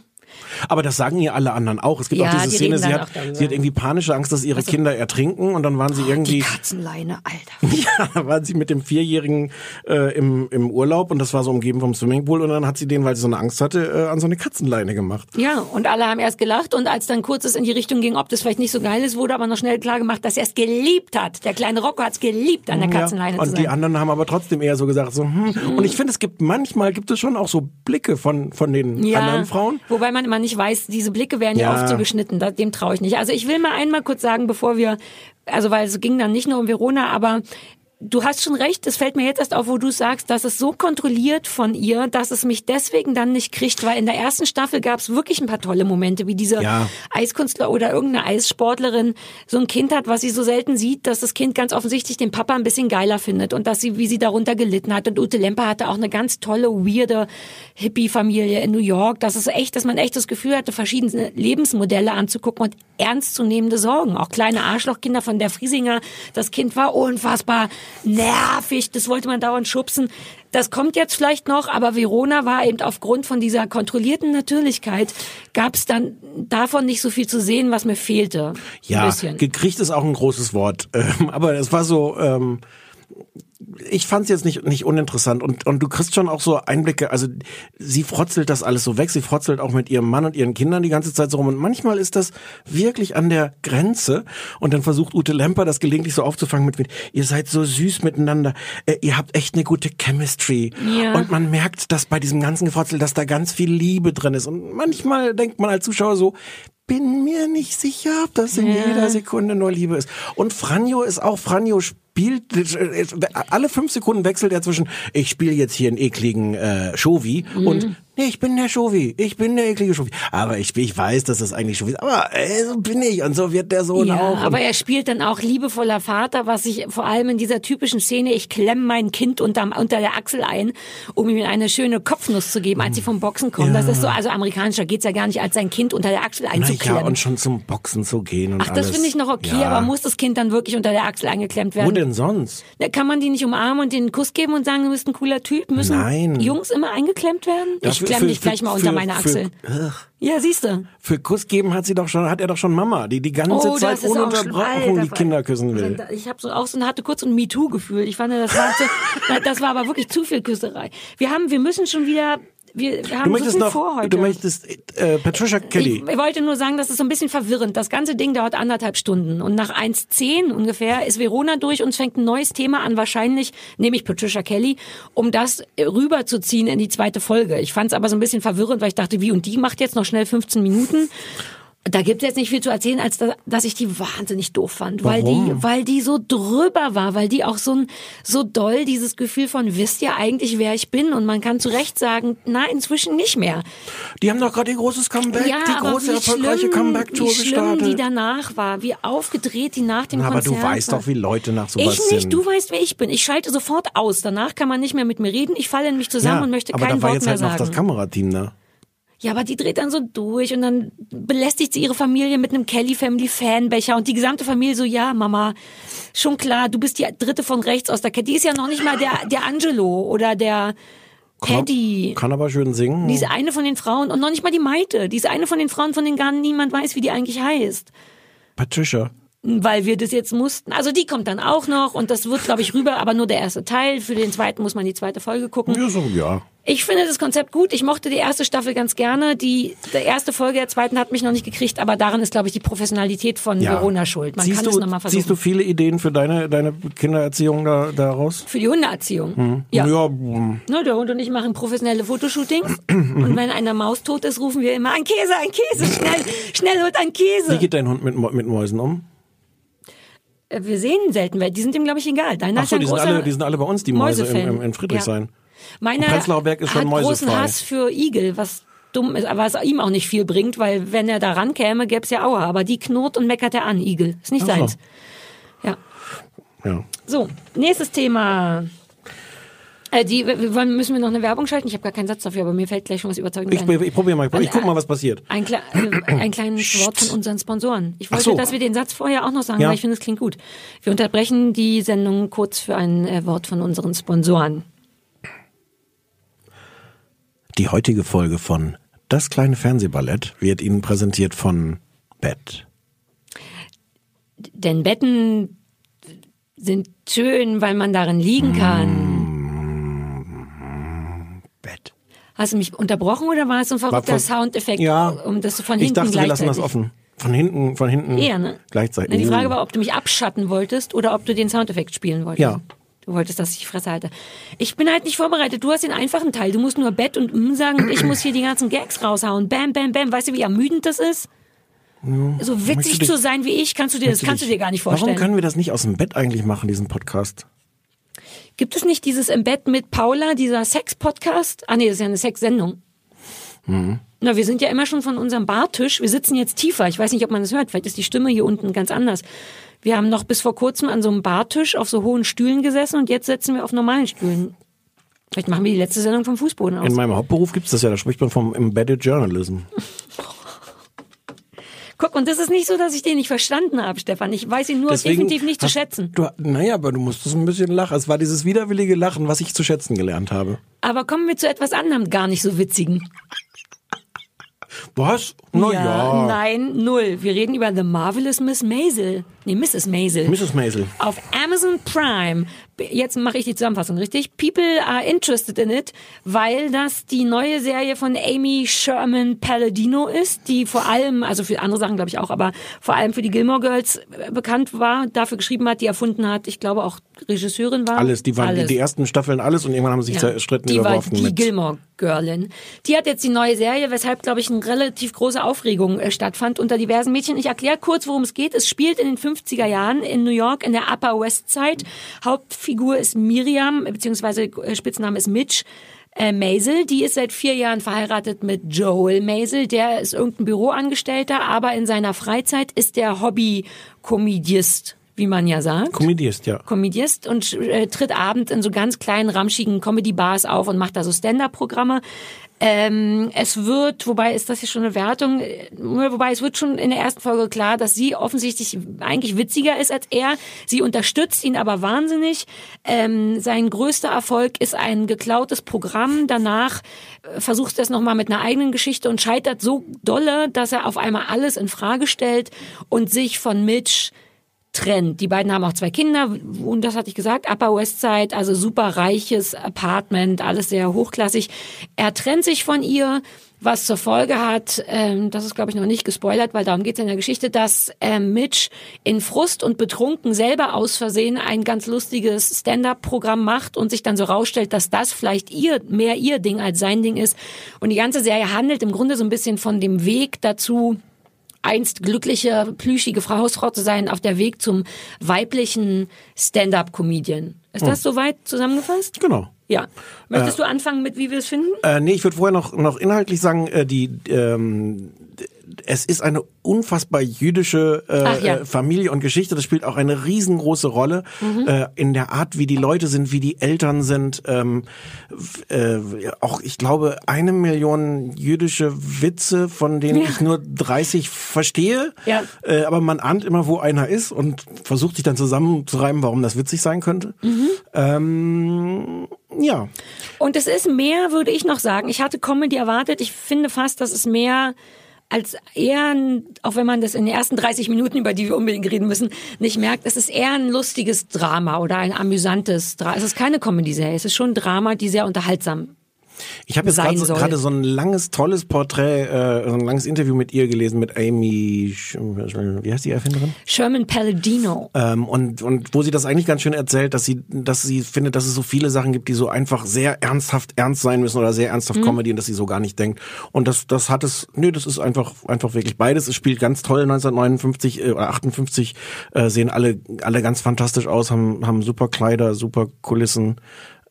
Aber das sagen ihr alle anderen auch. Es gibt Ja, auch diese die Szene, sie hat, sie hat irgendwie panische Angst, dass ihre Kinder ertrinken und dann waren sie Die irgendwie, Katzenleine, Alter. ja, waren sie mit dem Vierjährigen äh, im, im Urlaub und das war so umgeben vom Swimmingpool und dann hat sie den, weil sie so eine Angst hatte, äh, an so eine Katzenleine gemacht. Ja, und alle haben erst gelacht und als dann kurzes in die Richtung ging, ob das vielleicht nicht so geil ist, wurde aber noch schnell klar gemacht, dass er es geliebt hat. Der kleine Rocco hat es geliebt, an der Katzenleine ja, zu und sein. die anderen haben aber trotzdem eher so gesagt, so, hm. Und ich finde, es gibt manchmal gibt es schon auch so Blicke von von den anderen Frauen. Wobei man immer nicht weiß, diese Blicke werden ja, Ja. oft so geschnitten, dem traue ich nicht. Also ich will mal einmal kurz sagen, bevor wir, also weil es ging dann nicht nur um Verona, aber du hast schon recht, es fällt mir jetzt erst auf, wo du sagst, dass es so kontrolliert von ihr, dass es mich deswegen dann nicht kriegt, weil in der ersten Staffel gab es wirklich ein paar tolle Momente, wie diese Ja. Eiskunstler oder irgendeine Eissportlerin so ein Kind hat, was sie so selten sieht, dass das Kind ganz offensichtlich den Papa ein bisschen geiler findet und dass sie, wie sie darunter gelitten hat. Und Ute Lemper hatte auch eine ganz tolle, weirde Hippie-Familie in New York. Das ist echt, dass man echt das Gefühl hatte, verschiedene Lebensmodelle anzugucken und ernstzunehmende Sorgen. Auch kleine Arschlochkinder von der Friesinger. Das Kind war unfassbar nervig. Das wollte man dauernd schubsen. Das kommt jetzt vielleicht noch, aber Verona war eben aufgrund von dieser kontrollierten Natürlichkeit, gab es dann davon nicht so viel zu sehen, was mir fehlte. Ja, gekriegt ist auch ein großes Wort, ähm, aber es war so. Ähm, ich fand es jetzt nicht nicht uninteressant und und du kriegst schon auch so Einblicke. Also sie frotzelt das alles so weg. Sie frotzelt auch mit ihrem Mann und ihren Kindern die ganze Zeit so rum und manchmal ist das wirklich an der Grenze. Und dann versucht Ute Lemper das gelegentlich so aufzufangen mit, mit ihr seid so süß miteinander. Äh, ihr habt echt eine gute Chemistry. Ja. Und man merkt, dass bei diesem ganzen Gefrotzel, dass da ganz viel Liebe drin ist. Und manchmal denkt man als Zuschauer so, bin mir nicht sicher, ob das in jeder Sekunde nur Liebe ist. Und Franjo ist auch, Franjo spielt, äh, alle fünf Sekunden wechselt er zwischen, ich spiele jetzt hier einen ekligen äh, Shovi und, nee, ich bin der Shovi, ich bin der eklige Shovi. Aber ich, ich weiß, dass das eigentlich Shovi ist, aber äh, so bin ich und so wird der Sohn Ja, auch. Aber er spielt dann auch liebevoller Vater, was ich vor allem in dieser typischen Szene, ich klemm mein Kind unterm, unter der Achsel ein, um ihm eine schöne Kopfnuss zu geben, als sie vom Boxen kommen. Das ist so, also amerikanischer geht's ja gar nicht, als sein Kind unter der Achsel na ja, einzuklemmen. und schon zum Boxen zu gehen und Ach, das finde ich noch okay, Ja. aber muss das Kind dann wirklich unter der Achsel eingeklemmt Wo werden? denn sonst? Da Kann man die nicht umarmen und den einen Kuss geben und sagen, du bist ein cooler Typ? Müssen Nein. Jungs immer eingeklemmt werden? Ich klemm für- dich gleich für- mal unter für- meine für- Achsel. Ugh. ja, siehst du. Für Kuss geben hat sie doch schon, hat er doch schon Mama, die die ganze Oh, Zeit ohne. Unterbrechung die Kinder küssen will. Ich habe so auch so hatte kurz ein MeToo-Gefühl. Ich fand, das war, zu, das war aber wirklich zu viel Küsserei. Wir haben, wir müssen schon wieder, wir, wir haben Du möchtest so viel noch, vor heute. du möchtest äh, Patricia Kelly. Ich, ich wollte nur sagen, das ist so ein bisschen verwirrend. Das ganze Ding dauert anderthalb Stunden. Und nach 1.10 ungefähr ist Verona durch und es fängt ein neues Thema an, wahrscheinlich, nämlich Patricia Kelly, um das rüberzuziehen in die zweite Folge. Ich fand es aber so ein bisschen verwirrend, weil ich dachte, wie und die macht jetzt noch schnell 15 Minuten. Da gibt es jetzt nicht viel zu erzählen, als da, dass ich die wahnsinnig doof fand, weil Warum? die, weil die so drüber war, weil die auch so ein, so doll dieses Gefühl von wisst ihr eigentlich, wer ich bin und man kann zu Recht sagen, na inzwischen nicht mehr. Die haben doch gerade ihr großes Comeback, ja, die aber große erfolgreiche Comeback-Tour gestartet. die danach war, wie aufgedreht die nach dem Na, aber Konzert du weißt war. doch, wie Leute nach sowas Ich nicht, sind. du weißt, wer ich bin. Ich schalte sofort aus. Danach kann man nicht mehr mit mir reden. Ich falle in mich zusammen ja, und möchte aber kein da war Wort jetzt mehr halt noch sagen. das Kamerateam da. Ja, aber die dreht dann so durch und dann belästigt sie ihre Familie mit einem Kelly Family Fanbecher und die gesamte Familie so, ja, Mama, schon klar, du bist die dritte von rechts aus der Kette. Die ist ja noch nicht mal der, der Angelo oder der Paddy. Kann aber schön singen. Die ist eine von den Frauen und noch nicht mal die Maite. Die ist eine von den Frauen, von denen gar niemand weiß, wie die eigentlich heißt. Patricia. Weil wir das jetzt mussten. Also die kommt dann auch noch und das wird, glaube ich, rüber, aber nur der erste Teil. Für den zweiten muss man die zweite Folge gucken. Ja, so, ja. Ich finde das Konzept gut. Ich mochte die erste Staffel ganz gerne. Die, die erste Folge der zweiten hat mich noch nicht gekriegt, aber daran ist, glaube ich, die Professionalität von ja. Verona schuld. Man siehst kann du, es nochmal versuchen. Siehst du viele Ideen für deine, deine Kindererziehung da, daraus? Für die Hundeerziehung. Ja. ja mm, Ne, der Hund und ich machen professionelle Fotoshootings. und wenn einer Maus tot ist, rufen wir immer, ein Käse, ein Käse, schnell, schnell holt ein wie Käse. geht dein Hund mit, mit Mäusen um? Wir sehen selten, weil die sind ihm, glaube ich, egal. Deiner Ach so, ja die sind, alle, die sind alle bei uns, die Mäuse im, im, in Friedrichshain. Meiner Und Prenzlauer Berg ist schon hat großen mäusefrei. Hass für Igel, was dumm ist, aber was ihm auch nicht viel bringt, weil wenn er da rankäme, gäbe es ja Aua. Aber die knurrt und meckert er an, Igel. Ist nicht Ach so. seins. Ja. Ja. So, nächstes Thema. Äh, die, wollen, müssen wir noch eine Werbung schalten? Ich habe gar keinen Satz dafür, aber mir fällt gleich schon was Überzeugendes Ich, ein. ich probiere mal, ich guck mal, was passiert. Ein, kle äh, ein kleines Wort von unseren Sponsoren. Ich wollte, so. dass wir den Satz vorher auch noch sagen, Ja. weil ich finde, es klingt gut. Wir unterbrechen die Sendung kurz für ein äh, Wort von unseren Sponsoren. Die heutige Folge von Das kleine Fernsehballett wird Ihnen präsentiert von Bett. Denn Betten sind schön, weil man darin Mm. liegen kann. Bett. Hast du mich unterbrochen oder war es ein verrückter von- Soundeffekt, Ja. um das von Ich hinten dachte, wir lassen das offen. Von hinten, von hinten Eher, ne? gleichzeitig. Na, die Frage Oh. war, ob du mich abschatten wolltest oder ob du den Soundeffekt spielen wolltest. Ja. Du wolltest, dass ich die Fresse halte. Ich bin halt nicht vorbereitet. Du hast den einfachen Teil. Du musst nur Bett und M sagen und ich muss hier die ganzen Gags raushauen. Bam, bam, bam. Weißt du, wie ermüdend das ist? So Möchtest witzig dich- zu sein wie ich, kannst du dir, das kannst du dir gar nicht vorstellen. Warum können wir das nicht aus dem Bett eigentlich machen, diesen Podcast? Gibt es nicht dieses im Bett mit Paula, dieser Sex-Podcast? Ah nee, das ist ja eine Sex-Sendung. Mhm. Na, wir sind ja immer schon von unserem Bartisch. Wir sitzen jetzt tiefer. Ich weiß nicht, ob man das hört. Vielleicht ist die Stimme hier unten ganz anders. Wir haben noch bis vor kurzem an so einem Bartisch auf so hohen Stühlen gesessen und jetzt sitzen wir auf normalen Stühlen. Vielleicht machen wir die letzte Sendung vom Fußboden aus. In meinem Hauptberuf gibt's das ja, da spricht man vom Embedded Journalism. Guck, und das ist nicht so, dass ich den nicht verstanden habe, Stefan. Ich weiß ihn nur definitiv nicht zu schätzen. Du, naja, aber du musstest ein bisschen lachen. Es war dieses widerwillige Lachen, was ich zu schätzen gelernt habe. Aber kommen wir zu etwas anderem, gar nicht so witzigen. Was? Na ja. Nein, null. Wir reden über The Marvelous Miss Maisel. Nee, Mrs. Maisel. Mrs. Maisel. Auf Amazon Prime. Jetzt mache ich die Zusammenfassung, richtig? People are interested in it, weil das die neue Serie von Amy Sherman Palladino ist, die vor allem, also für andere Sachen glaube ich auch, aber vor allem für die Gilmore Girls äh, bekannt war, dafür geschrieben hat, die erfunden hat, ich glaube auch Regisseurin war. Alles, die waren Alles. Die, die ersten Staffeln alles und irgendwann haben sie sich Ja, zerstritten die war überworfen die mit. Gilmore Girlin. Die hat jetzt die neue Serie, weshalb, glaube ich, eine relativ große Aufregung äh, stattfand unter diversen Mädchen. Ich erkläre kurz, worum es geht. Es spielt in den 50er Jahren in New York in der Upper West Side. Hauptfigur ist Miriam, beziehungsweise äh, Spitzname ist Mitch. Äh, Maisel, die ist seit vier Jahren verheiratet mit Joel Maisel. Der ist irgendein Büroangestellter, aber in seiner Freizeit ist der Hobby-Komödiist, wie man ja sagt. Komödiest, ja. Komödiist und äh, tritt abend in so ganz kleinen, ramschigen Comedy-Bars auf und macht da so Stand-Up-Programme. Ähm, es wird, wobei ist das hier schon eine Wertung, äh, wobei es wird schon in der ersten Folge klar, dass sie offensichtlich eigentlich witziger ist als er. Sie unterstützt ihn aber wahnsinnig. Ähm, sein größter Erfolg ist ein geklautes Programm. Danach äh, versucht er es nochmal mit einer eigenen Geschichte und scheitert so dolle, dass er auf einmal alles in Frage stellt und sich von Mitch trennt. Die beiden haben auch zwei Kinder und das hatte ich gesagt, Upper West Side, also super reiches Apartment, alles sehr hochklassig. Er trennt sich von ihr, was zur Folge hat, ähm, das ist glaube ich noch nicht gespoilert, weil darum geht es in der Geschichte, dass ähm, Mitch in Frust und betrunken selber aus Versehen ein ganz lustiges Stand-up-Programm macht und sich dann so rausstellt, dass das vielleicht ihr mehr ihr Ding als sein Ding ist. Und die ganze Serie handelt im Grunde so ein bisschen von dem Weg dazu, einst glückliche, plüschige Frau, Hausfrau zu sein, auf der Weg zum weiblichen Stand-up-Comedian. Ist das soweit zusammengefasst? Genau. Ja. Möchtest du anfangen mit, wie wir es finden? Äh, nee, ich würde vorher noch, noch inhaltlich sagen, äh, die, ähm, es ist eine unfassbar jüdische äh, Ach ja. äh, Familie und Geschichte. Das spielt auch eine riesengroße Rolle Mhm. äh, in der Art, wie die Leute sind, wie die Eltern sind. Ähm, äh, auch, ich glaube, eine Million jüdische Witze, von denen Ja. ich nur 30 verstehe. Ja. Äh, aber man ahnt immer, wo einer ist und versucht sich dann zusammenzureimen, warum das witzig sein könnte. Mhm. Ähm, ja. Und es ist mehr, würde ich noch sagen. Ich hatte Comedy erwartet. Ich finde fast, dass es mehr als eher, ein, auch wenn man das in den ersten 30 Minuten, über die wir unbedingt reden müssen, nicht merkt, es ist eher ein lustiges Drama oder ein amüsantes Drama. Es ist keine Comedy-Serie, es ist schon ein Drama, die sehr unterhaltsam Ich habe jetzt gerade so, ein langes, tolles Porträt, äh, so ein langes Interview mit ihr gelesen, mit Amy, wie heißt die Erfinderin? Sherman Palladino. Ähm, und, und wo sie das eigentlich ganz schön erzählt, dass sie, dass sie findet, dass es so viele Sachen gibt, die so einfach sehr ernsthaft ernst sein müssen oder sehr ernsthaft Comedy und dass sie so gar nicht denkt. Und das, das hat es, nö, das ist einfach, einfach wirklich beides. Es spielt ganz toll 1959 äh, oder 58, äh, sehen alle, alle ganz fantastisch aus, haben, haben super Kleider, super Kulissen.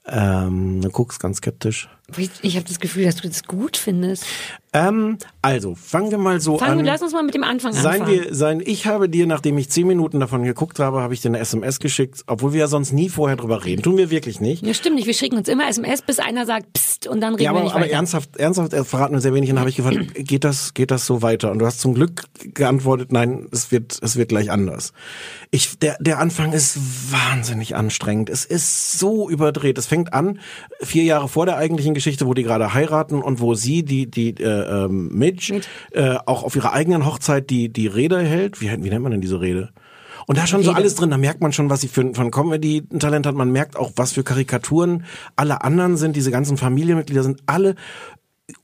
Ähm, du guckst ganz skeptisch. Ich, ich habe das Gefühl, dass du das gut findest. Ähm, also, fangen wir mal so Fangen, an. lass uns mal mit dem Anfang Seien anfangen. wir, sein, ich habe dir, nachdem ich zehn Minuten davon geguckt habe, habe ich dir eine SMS geschickt, obwohl wir ja sonst nie vorher drüber reden. Tun wir wirklich nicht. ja, stimmt nicht. Wir schicken uns immer SMS, bis einer sagt Psst und dann reden Ja, wir aber, nicht aber weiter. ernsthaft, ernsthaft äh, verraten wir sehr wenig. Und dann habe ich gefragt, geht das, geht das so weiter? Und du hast zum Glück geantwortet, nein, es wird, es wird gleich anders. Ich, der, der Anfang ist wahnsinnig anstrengend. Es ist so überdreht. Es fängt an, vier Jahre vor der eigentlichen Geschichte, wo die gerade heiraten und wo sie, die, die, äh, ähm, Midge, äh, auch auf ihrer eigenen Hochzeit die, die Rede hält. Wie, wie nennt man denn diese Rede? Und da ist schon so Rede. alles drin, da merkt man schon, was sie für, für ein Comedy-Talent hat. Man merkt auch, was für Karikaturen alle anderen sind. Diese ganzen Familienmitglieder sind alle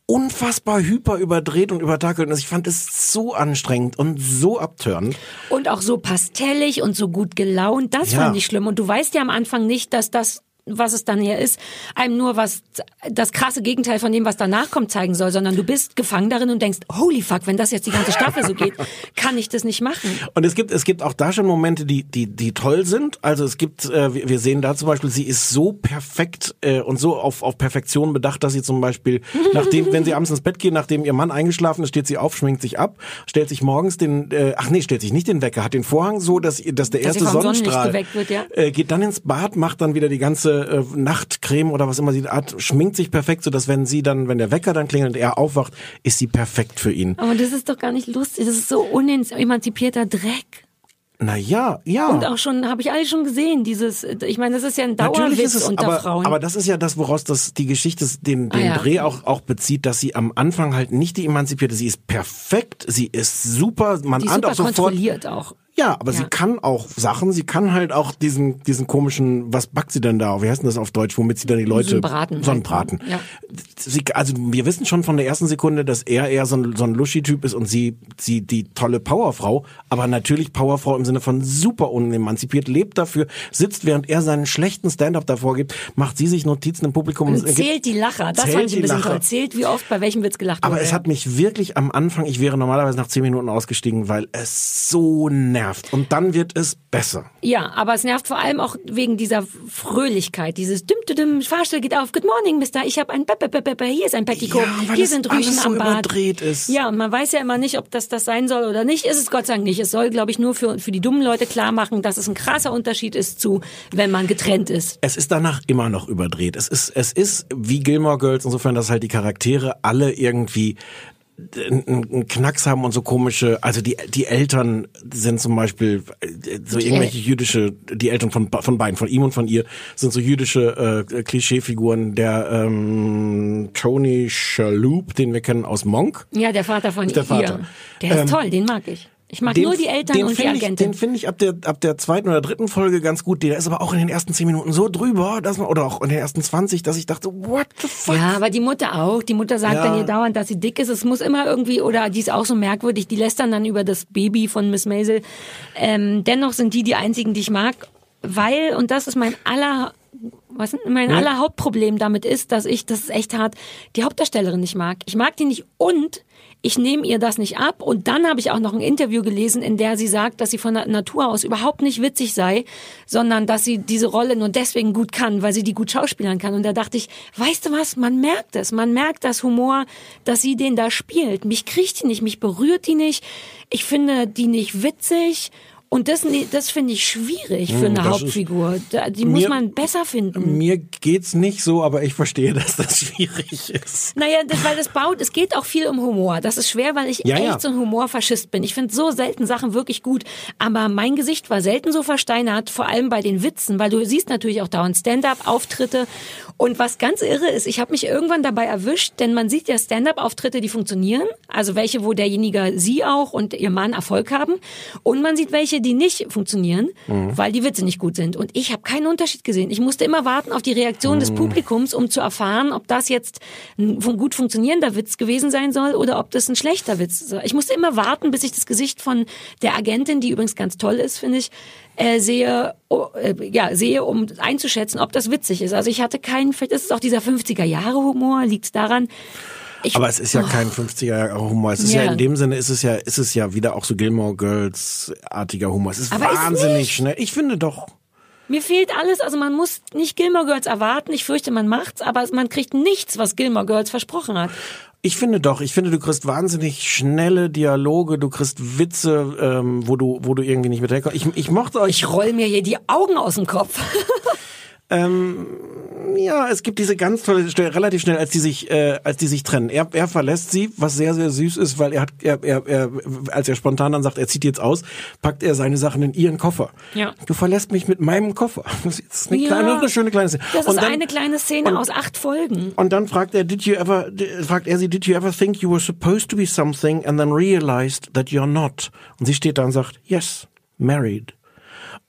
unfassbar hyper überdreht und übertakelt. Und ich fand es so anstrengend und so abtörend. Und auch so pastellig und so gut gelaunt. Das Ja. fand ich schlimm. Und du weißt ja am Anfang nicht, dass das was es dann hier ist, einem nur was das krasse Gegenteil von dem, was danach kommt, zeigen soll, sondern du bist gefangen darin und denkst, holy fuck, wenn das jetzt die ganze Staffel so geht, kann ich das nicht machen. Und es gibt, es gibt auch da schon Momente, die, die, die toll sind. Also es gibt, äh, wir sehen da zum Beispiel, sie ist so perfekt äh, und so auf, auf Perfektion bedacht, dass sie zum Beispiel, nachdem, wenn sie abends ins Bett geht, nachdem ihr Mann eingeschlafen ist, steht sie auf, schminkt sich ab, stellt sich morgens den, äh, ach nee, stellt sich nicht den Wecker, hat den Vorhang so, dass, ihr- dass der Dass erste Sonnenlicht Sonnenstrahl geweckt wird, ja. äh, geht dann ins Bad, macht dann wieder die ganze äh, Nachtcreme oder was immer sie hat, schminkt sich perfekt, so dass wenn sie dann, wenn der Wecker dann klingelt und er aufwacht, ist sie perfekt für ihn. Aber das ist doch gar nicht lustig. Das ist so unemanzipierter Dreck. Na ja, ja. Und auch schon, habe ich alle schon gesehen, dieses, ich meine, das ist ja ein Dauerwitz es, unter aber, Frauen. aber das ist ja das, woraus das die Geschichte den, den Ah, ja. Dreh auch, auch bezieht, dass sie am Anfang halt nicht die emanzipierte, sie ist perfekt, sie ist super, man ahnt auch sofort. kontrolliert auch. Ja, aber Ja. sie kann auch Sachen, sie kann halt auch diesen, diesen komischen, was backt sie denn da? Wie heißt denn das auf Deutsch, womit sie dann die Leute. So ein Braten So ein halt, Braten. ja. Sie, also wir wissen schon von der ersten Sekunde, dass er eher so ein, so ein Luschi-Typ ist und sie, sie die tolle Powerfrau, aber natürlich Powerfrau im Sinne von super unemanzipiert, lebt dafür, sitzt, während er seinen schlechten Stand-up davor gibt, macht sie sich Notizen im Publikum Und gibt- zählt die Lacher. Das fand ich ein bisschen toll. Zählt, wie oft bei welchem Witz gelacht Aber wurde. es hat mich wirklich am Anfang, ich wäre normalerweise nach zehn Minuten ausgestiegen, weil es so nervt. Und dann wird es besser. Ja, aber es nervt vor allem auch wegen dieser Fröhlichkeit, dieses düm düm düm, Fahrstuhl geht auf, good morning, Mister, ich habe ein Pepe Pepe Pepe, hier ist ein Petticoat, Ja, hier sind Rüschen so am Bad. überdreht ist. Ja, und man weiß ja immer nicht, ob das das sein soll oder nicht. Ist es Gott sei Dank nicht. Es soll, glaube ich, nur für, für die dummen Leute klar machen, dass es ein krasser Unterschied ist zu, wenn man getrennt ist. Es ist danach immer noch überdreht. Es ist, es ist wie Gilmore Girls, insofern, dass halt die Charaktere alle irgendwie einen Knacks haben und so komische, also die die Eltern sind zum Beispiel so irgendwelche jüdische, die Eltern von von beiden, von ihm und von ihr sind so jüdische äh, Klischeefiguren. Der ähm, Tony Shalhoub, den wir kennen aus Monk, Ja, der Vater von Der Vater. ihr. Der ist Ähm, toll, den mag ich. Ich mag nur die Eltern den und die find ich, Agentin. Den finde ich ab der, ab der zweiten oder dritten Folge ganz gut. Der ist aber auch in den ersten zehn Minuten so drüber, dass man, oder auch in den ersten 20, dass ich dachte, what the fuck? Ja, aber die Mutter auch. Die Mutter sagt Ja. dann ihr dauernd, dass sie dick ist. Es muss immer irgendwie, oder die ist auch so merkwürdig, die lästern dann über das Baby von Miss Maisel. Ähm, dennoch sind die die einzigen, die ich mag, weil, und das ist mein aller was mein aller Hauptproblem damit ist, dass ich, das ist echt hart, die Hauptdarstellerin nicht mag. Ich mag die nicht und ich nehme ihr das nicht ab. Und dann habe ich auch noch ein Interview gelesen, in der sie sagt, dass sie von Natur aus überhaupt nicht witzig sei, sondern dass sie diese Rolle nur deswegen gut kann, weil sie die gut schauspielern kann. Und da dachte ich, weißt du was, man merkt es, man merkt das Humor, dass sie den da spielt. Mich kriegt die nicht, mich berührt die nicht. Ich finde die nicht witzig. Und das, das finde ich schwierig für eine Hm, das ist- Hauptfigur. Die muss Mir- man besser finden. Mir geht's nicht so, aber ich verstehe, dass das schwierig ist. Naja, das, weil das baut, es geht auch viel um Humor. Das ist schwer, weil ich Ja, echt ja. so ein Humorfaschist bin. Ich finde so selten Sachen wirklich gut. Aber mein Gesicht war selten so versteinert, vor allem bei den Witzen, weil du siehst natürlich auch dauernd Stand-up-Auftritte. Und was ganz irre ist, ich habe mich irgendwann dabei erwischt, denn man sieht ja Stand-up-Auftritte, die funktionieren. Also welche, wo derjenige, sie auch und ihr Mann Erfolg haben. Und man sieht welche, die nicht funktionieren, Mhm. weil die Witze nicht gut sind. Und ich habe keinen Unterschied gesehen. Ich musste immer warten auf die Reaktion Mhm. des Publikums, um zu erfahren, ob das jetzt ein gut funktionierender Witz gewesen sein soll oder ob das ein schlechter Witz ist. Ich musste immer warten, bis ich das Gesicht von der Agentin, die übrigens ganz toll ist, finde ich, äh, sehe, oh, äh, ja, sehe, um einzuschätzen, ob das witzig ist. Also ich hatte keinen, vielleicht ist es auch dieser 50er-Jahre-Humor, liegt daran. Ich, Aber es ist ja kein 50er Jahre Humor. Es ist ja. Ja. in dem Sinne ist es ja, ist es ja wieder auch so Gilmore Girls artiger Humor. Es ist Aber ist wahnsinnig nicht. schnell. Ich finde doch. Mir fehlt alles, also man muss nicht Gilmore Girls erwarten. Ich fürchte, man macht's, aber man kriegt nichts, was Gilmore Girls versprochen hat. Ich finde doch, ich finde, du kriegst wahnsinnig schnelle Dialoge, du kriegst Witze, ähm, wo du, wo du irgendwie nicht mit herkommst. Ich, ich mochte euch. Ich roll mir hier die Augen aus dem Kopf. Ja, es gibt diese ganz tolle Stelle, relativ schnell, als die sich, äh, als die sich trennen. Er, er verlässt sie, was sehr, sehr süß ist, weil er hat, er, er, er, als er spontan dann sagt, er zieht jetzt aus, packt er seine Sachen in ihren Koffer. Ja. Du verlässt mich mit meinem Koffer. Das ist eine Ja. kleine, eine schöne kleine Szene. Das Und ist dann- eine kleine Szene und- aus acht Folgen. Und dann fragt er, did you ever, fragt er sie, did you ever think you were supposed to be something and then realized that you're not? Und sie steht da und sagt, yes, married.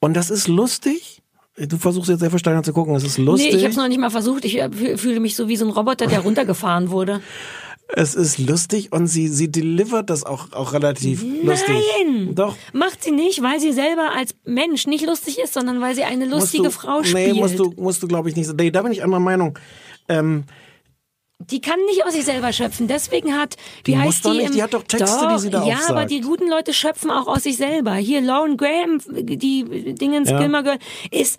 Und das ist lustig. Du versuchst jetzt sehr versteinert zu gucken, es ist lustig. Nee, ich habe es noch nicht mal versucht. Ich äh, fü- fühle mich so wie so ein Roboter, der runtergefahren wurde. Es ist lustig und sie, sie delivert das auch, auch relativ lustig. Nein! Doch. Macht sie nicht, weil sie selber als Mensch nicht lustig ist, sondern weil sie eine lustige du, Frau Nee, spielt. musst du, musst du glaube ich nicht. Nee, da bin ich anderer Meinung. Ähm, Die kann nicht aus sich selber schöpfen. Deswegen hat, wie Die heißt muss doch die? nicht, im- die hat doch Texte, die sie da Ja, aufsagt. aber die guten Leute schöpfen auch aus sich selber. Hier Lauren Graham, die Dingens Ja. Gilmore Girl, ist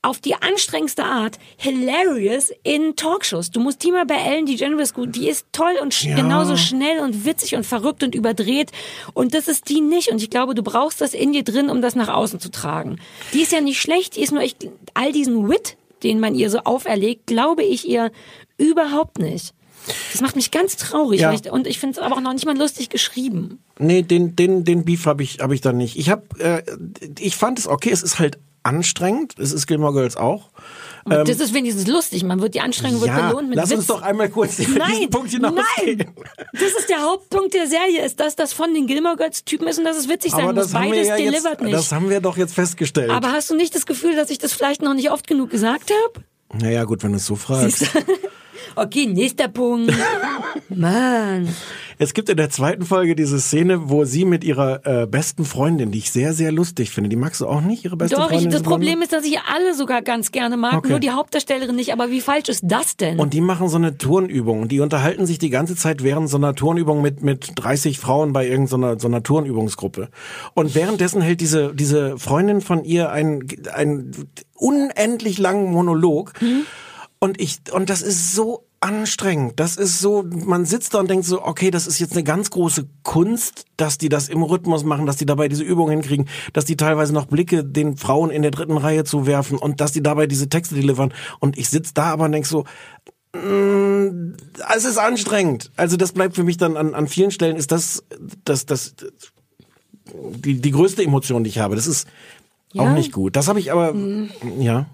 auf die anstrengendste Art hilarious in Talkshows. Du musst die mal bei Ellen DeGeneres gut, die ist toll und sch Ja. genauso schnell und witzig und verrückt und überdreht und das ist die nicht und ich glaube, du brauchst das in dir drin, um das nach außen zu tragen. Die ist ja nicht schlecht, die ist nur echt all diesen Wit, den man ihr so auferlegt, glaube ich ihr überhaupt nicht. Das macht mich ganz traurig Ja. ich, und ich finde es aber auch noch nicht mal lustig geschrieben. nee, den, den, den Beef habe ich, hab ich dann nicht. Ich hab, äh, ich fand es okay, es ist halt anstrengend. Es ist Gilmore Girls auch. das ist wenigstens lustig. Man wird die Anstrengung wird Ähm, ja, belohnt mit lass Witz. uns doch einmal kurz über Nein, diesen Punkt hinausgehen. nein, das ist der Hauptpunkt der Serie, ist, dass das von den Gilmore Girls Typen ist und dass es witzig sein Aber muss. Beides ja jetzt, delivert nicht. das haben wir doch jetzt festgestellt. aber hast du nicht das Gefühl, dass ich das vielleicht noch nicht oft genug gesagt habe? naja, gut, wenn du es so fragst. Okay, nächster Punkt. Mann. Es gibt in der zweiten Folge diese Szene, wo sie mit ihrer äh, besten Freundin, die ich sehr, sehr lustig finde, die magst du auch nicht, ihre beste Doch, Freundin? das diese Blonde? Problem ist, dass ich alle sogar ganz gerne mag, Okay. nur die Hauptdarstellerin nicht. Aber wie falsch ist das denn? Und die machen so eine Turnübung. Und Die unterhalten sich die ganze Zeit während so einer Turnübung mit, mit 30 Frauen bei irgendeiner so einer Turnübungsgruppe. Und währenddessen hält diese, diese Freundin von ihr einen, einen unendlich langen Monolog. Und ich, und das ist so anstrengend. Das ist so, man sitzt da und denkt so, okay, das ist jetzt eine ganz große Kunst, dass die das im Rhythmus machen, dass die dabei diese Übung hinkriegen, dass die teilweise noch Blicke den Frauen in der dritten Reihe zuwerfen und dass die dabei diese Texte delivern. Und ich sitz da aber und denk so, mm, es ist anstrengend. Also das bleibt für mich dann an, an vielen Stellen ist das, das, das, die, die größte Emotion, die ich habe. Das ist auch Ja. nicht gut. Das habe ich aber, ja.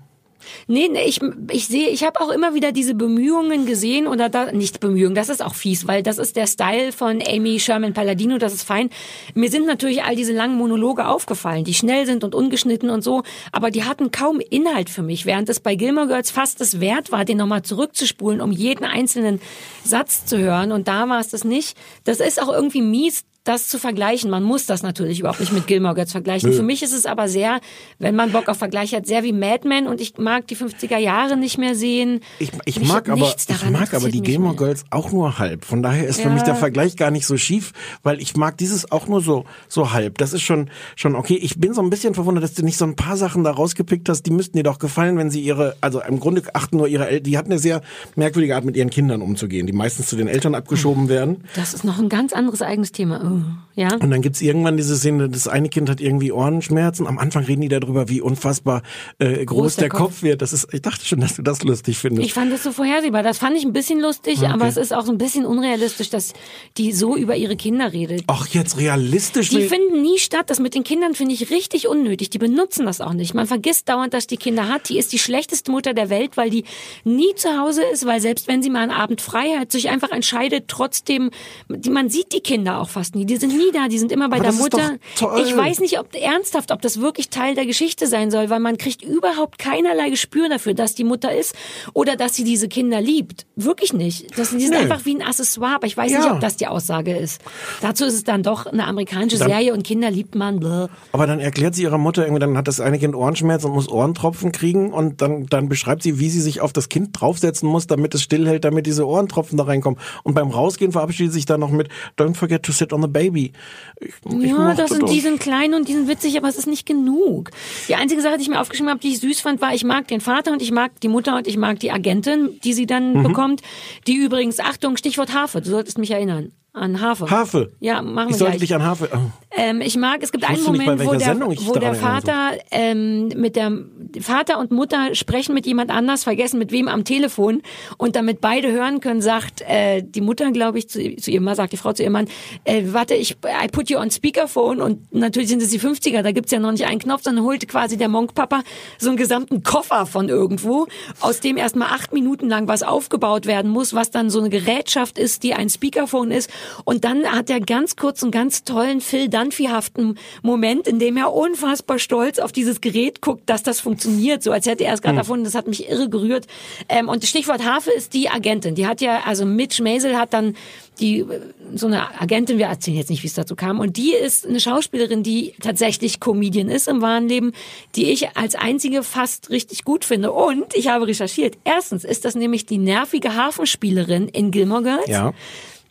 Nee, nee, ich, ich sehe, ich habe auch immer wieder diese Bemühungen gesehen oder da, nicht Bemühungen, das ist auch fies, weil das ist der Style von Amy Sherman Palladino, das ist fein. Mir sind natürlich all diese langen Monologe aufgefallen, die schnell sind und ungeschnitten und so, aber die hatten kaum Inhalt für mich, während es bei Gilmore Girls fast es wert war, den nochmal zurückzuspulen, um jeden einzelnen Satz zu hören und da war es das nicht. Das ist auch irgendwie mies, das zu vergleichen. Man muss das natürlich überhaupt nicht mit Gilmore Girls vergleichen. Für mich ist es aber sehr, wenn man Bock auf Vergleich hat, sehr wie Mad Men und ich mag die 50er Jahre nicht mehr sehen. Ich, ich mag aber, ich mag aber die Gilmore. Girls auch nur halb. Von daher ist für Ja. mich der Vergleich gar nicht so schief, weil ich mag dieses auch nur so, so halb. Das ist schon, schon okay. Ich bin so ein bisschen verwundert, dass du nicht so ein paar Sachen da rausgepickt hast. Die müssten dir doch gefallen, wenn sie ihre, also im Grunde achten nur ihre Eltern, die hatten eine sehr merkwürdige Art, mit ihren Kindern umzugehen, die meistens zu den Eltern abgeschoben werden. Das ist noch ein ganz anderes eigenes Thema. Oh, ja. Und dann gibt's irgendwann diese Szene, das eine Kind hat irgendwie Ohrenschmerzen. Am Anfang reden die darüber, wie unfassbar äh, groß, der, Kopf. wird. Das ist, ich dachte schon, dass du das lustig findest. Ich fand das so vorhersehbar. Das fand ich ein bisschen lustig, aber es ist auch so ein bisschen unrealistisch, dass die so über ihre Kinder redet. Ach, jetzt realistisch. Die finden nie statt. Das mit den Kindern finde ich richtig unnötig. Die benutzen das auch nicht. Man vergisst dauernd, dass die Kinder hat. Die ist die schlechteste Mutter der Welt, weil die nie zu Hause ist, weil selbst wenn sie mal einen Abend frei hat, sich einfach entscheidet, trotzdem, die, man sieht die Kinder auch fast nie. Die sind nie da, die sind immer bei Aber der Mutter. Ich weiß nicht, ob ernsthaft, ob das wirklich Teil der Geschichte sein soll, weil man kriegt überhaupt keinerlei Gespür dafür, dass die Mutter ist oder dass sie diese Kinder liebt. Wirklich nicht. Das, die sind Nö. einfach wie ein Accessoire, aber ich weiß nicht, Ja. ob das die Aussage ist. Dazu ist es dann doch eine amerikanische Dann- Serie und Kinder liebt man. Bläh. Aber dann erklärt sie ihrer Mutter irgendwie, dann hat das eine Kind Ohrenschmerz und muss Ohrentropfen kriegen und dann, dann beschreibt sie, wie sie sich auf das Kind draufsetzen muss, damit es stillhält, damit diese Ohrentropfen da reinkommen. Und beim Rausgehen verabschiedet sie sich dann noch mit Don't forget to sit on the baby. Ich, ich Ja, das sind, die sind klein und die sind witzig, aber es ist nicht genug. Die einzige Sache, die ich mir aufgeschrieben habe, die ich süß fand, war, ich mag den Vater und ich mag die Mutter und ich mag die Agentin, die sie dann Mhm. bekommt. Die übrigens, Achtung, Stichwort Harfe, du solltest mich erinnern. An Harfe. Harfe. Ja, machen wir Ich sollte gleich. dich an Harfe. Oh. Ähm, ich mag, es gibt einen nicht, Moment, bei wo der, wo der. Vater ähm, mit der Vater und Mutter sprechen mit jemand anders, vergessen mit wem am Telefon und damit beide hören können, sagt äh, die Mutter, glaube ich, zu, zu ihrem Mann, sagt die Frau zu ihrem Mann, äh, warte, ich I put you on Speakerphone und natürlich sind es die 50er, da gibt's ja noch nicht einen Knopf, sondern holt quasi der Monk-Papa so einen gesamten Koffer von irgendwo, aus dem erstmal acht Minuten lang was aufgebaut werden muss, was dann so eine Gerätschaft ist, die ein Speakerphone ist und dann hat er ganz kurz einen ganz tollen Phil Dunphy-haften Moment, in dem er unfassbar stolz auf dieses Gerät guckt, dass das funktioniert, so als hätte er es gerade erfunden. Das hat mich irre gerührt. Ähm, und Stichwort Harfe ist die Agentin. Die hat ja, also Mitch Maisel hat dann die äh, so eine Agentin, wir erzählen jetzt nicht, wie es dazu kam. Und die ist eine Schauspielerin, die tatsächlich Comedian ist im wahren Leben, die ich als einzige fast richtig gut finde. Und ich habe recherchiert. Erstens ist das nämlich die nervige Hafenspielerin in Gilmore Girls. Ja.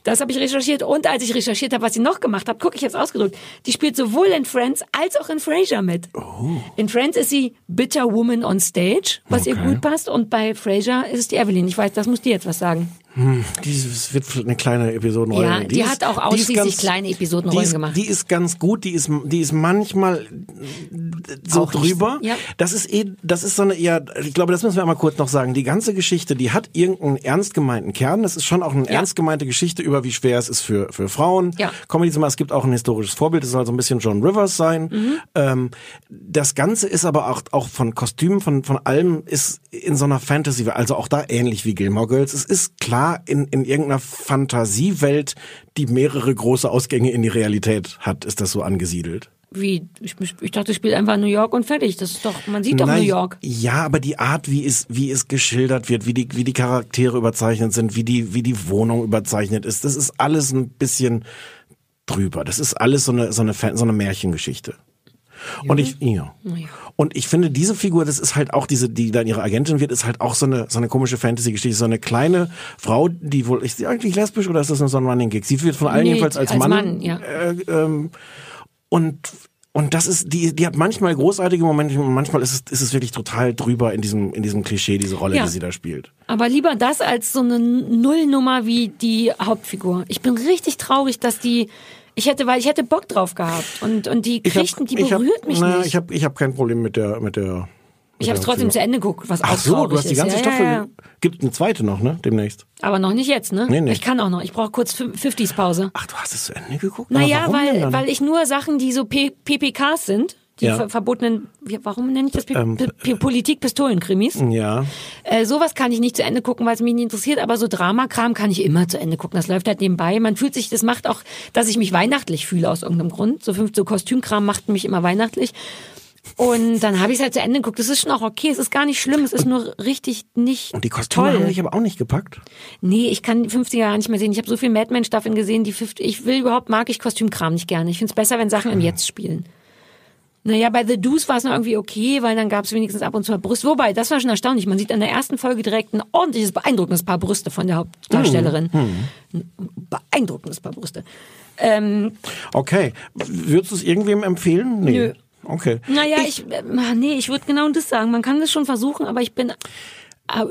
Das habe ich recherchiert und als ich recherchiert habe, was sie noch gemacht hat, gucke ich jetzt ausgedrückt. Die spielt sowohl in Friends als auch in Frasier mit. In Friends ist sie Bitter Woman on Stage, was ihr Okay. gut passt und bei Frasier ist es die Evelyn. Ich weiß, das muss die jetzt was sagen. Dieses wird eine kleine Episodenrolle. Ja, die hat auch die ist ausschließlich kleine Episodenrollen die ist, gemacht. Die ist ganz gut, die ist, die ist manchmal so Auch nicht- drüber. ja. Das ist eh, das ist so eine eher, ich glaube, das müssen wir einmal kurz noch sagen. Die ganze Geschichte, die hat irgendeinen ernst gemeinten Kern. Das ist schon auch eine Ja. ernst gemeinte Geschichte über, wie schwer es ist für, für Frauen. Ja. Comedy zum Beispiel, es gibt auch ein historisches Vorbild, es soll so ein bisschen John Rivers sein. Mhm. Ähm, das Ganze ist aber auch, auch von Kostümen, von, von allem, ist in so einer Fantasy, also auch da ähnlich wie Gilmore Girls. Es ist klar in, in irgendeiner Fantasiewelt, die mehrere große Ausgänge in die Realität hat, ist das so angesiedelt. Wie, ich, ich dachte, ich spiele einfach New York und fertig. Das ist doch, man sieht doch Nein, New York. Ja, aber die Art, wie es, wie es geschildert wird, wie die, wie die Charaktere überzeichnet sind, wie die, wie die Wohnung überzeichnet ist, das ist alles ein bisschen drüber. Das ist alles so eine, so eine, so eine Märchengeschichte. Und ich, ja. Und ich finde, diese Figur, das ist halt auch diese, die dann ihre Agentin wird, ist halt auch so eine, so eine komische Fantasy-Geschichte. So eine kleine Frau, die wohl, ist sie eigentlich lesbisch oder ist das nur so ein Running Gag? Sie wird von allen Nee, jedenfalls als, als Mann, Mann, ja. äh, ähm, und und das ist die die hat manchmal großartige Momente und manchmal ist es ist es wirklich total drüber in diesem in diesem Klischee diese Rolle Ja. die sie da spielt. Aber lieber das als so eine Nullnummer wie die Hauptfigur. Ich bin richtig traurig, dass die, ich hätte, weil ich hätte Bock drauf gehabt und, und die Krichten, die ich hab- berührt mich na, nicht. Ich habe ich hab kein Problem mit der mit der mit Ich habe es trotzdem zu Ende geguckt, was Ach auch so, du hast die ist. ganze ja, Staffel. Ja, ja. Gibt eine zweite noch, ne? Demnächst. Aber noch nicht jetzt, ne? Nee, nee. Ich kann auch noch. Ich brauche kurz 50s Pause. Ach, du hast es zu Ende geguckt? Naja, weil, weil ich nur Sachen, die so P PPKs sind, die Ja. ver verbotenen, warum nenne ich das Ähm, P Politik-Pistolenkrimis? ja. Äh, sowas kann ich nicht zu Ende gucken, weil es mich nicht interessiert, aber so Dramakram kann ich immer zu Ende gucken. Das läuft halt nebenbei. Man fühlt sich, das macht auch, dass ich mich weihnachtlich fühle aus irgendeinem Grund. So fünf, so Kostümkram macht mich immer weihnachtlich. Und dann habe ich es halt zu Ende geguckt. Das ist schon auch okay. Es ist gar nicht schlimm. Es ist nur richtig nicht Und die Kostüme toll. haben dich aber auch nicht gepackt. Nee, ich kann die 50er Jahre nicht mehr sehen. Ich habe so viel Mad Men Staffeln gesehen, die 50, ich will überhaupt, mag ich Kostümkram nicht gerne. Ich finde es besser, wenn Sachen im Jetzt spielen. Naja, bei The Deuce war es noch irgendwie okay, weil dann gab es wenigstens ab und zu mal Brust. Wobei, das war schon erstaunlich. Man sieht in der ersten Folge direkt ein ordentliches, beeindruckendes Paar Brüste von der Hauptdarstellerin. Ein beeindruckendes Paar Brüste. Ähm, Okay. Würdest du es irgendwem empfehlen? Nee. Nö. Okay. naja, ich, äh, nee, ich würde genau das sagen. Man kann das schon versuchen, aber ich bin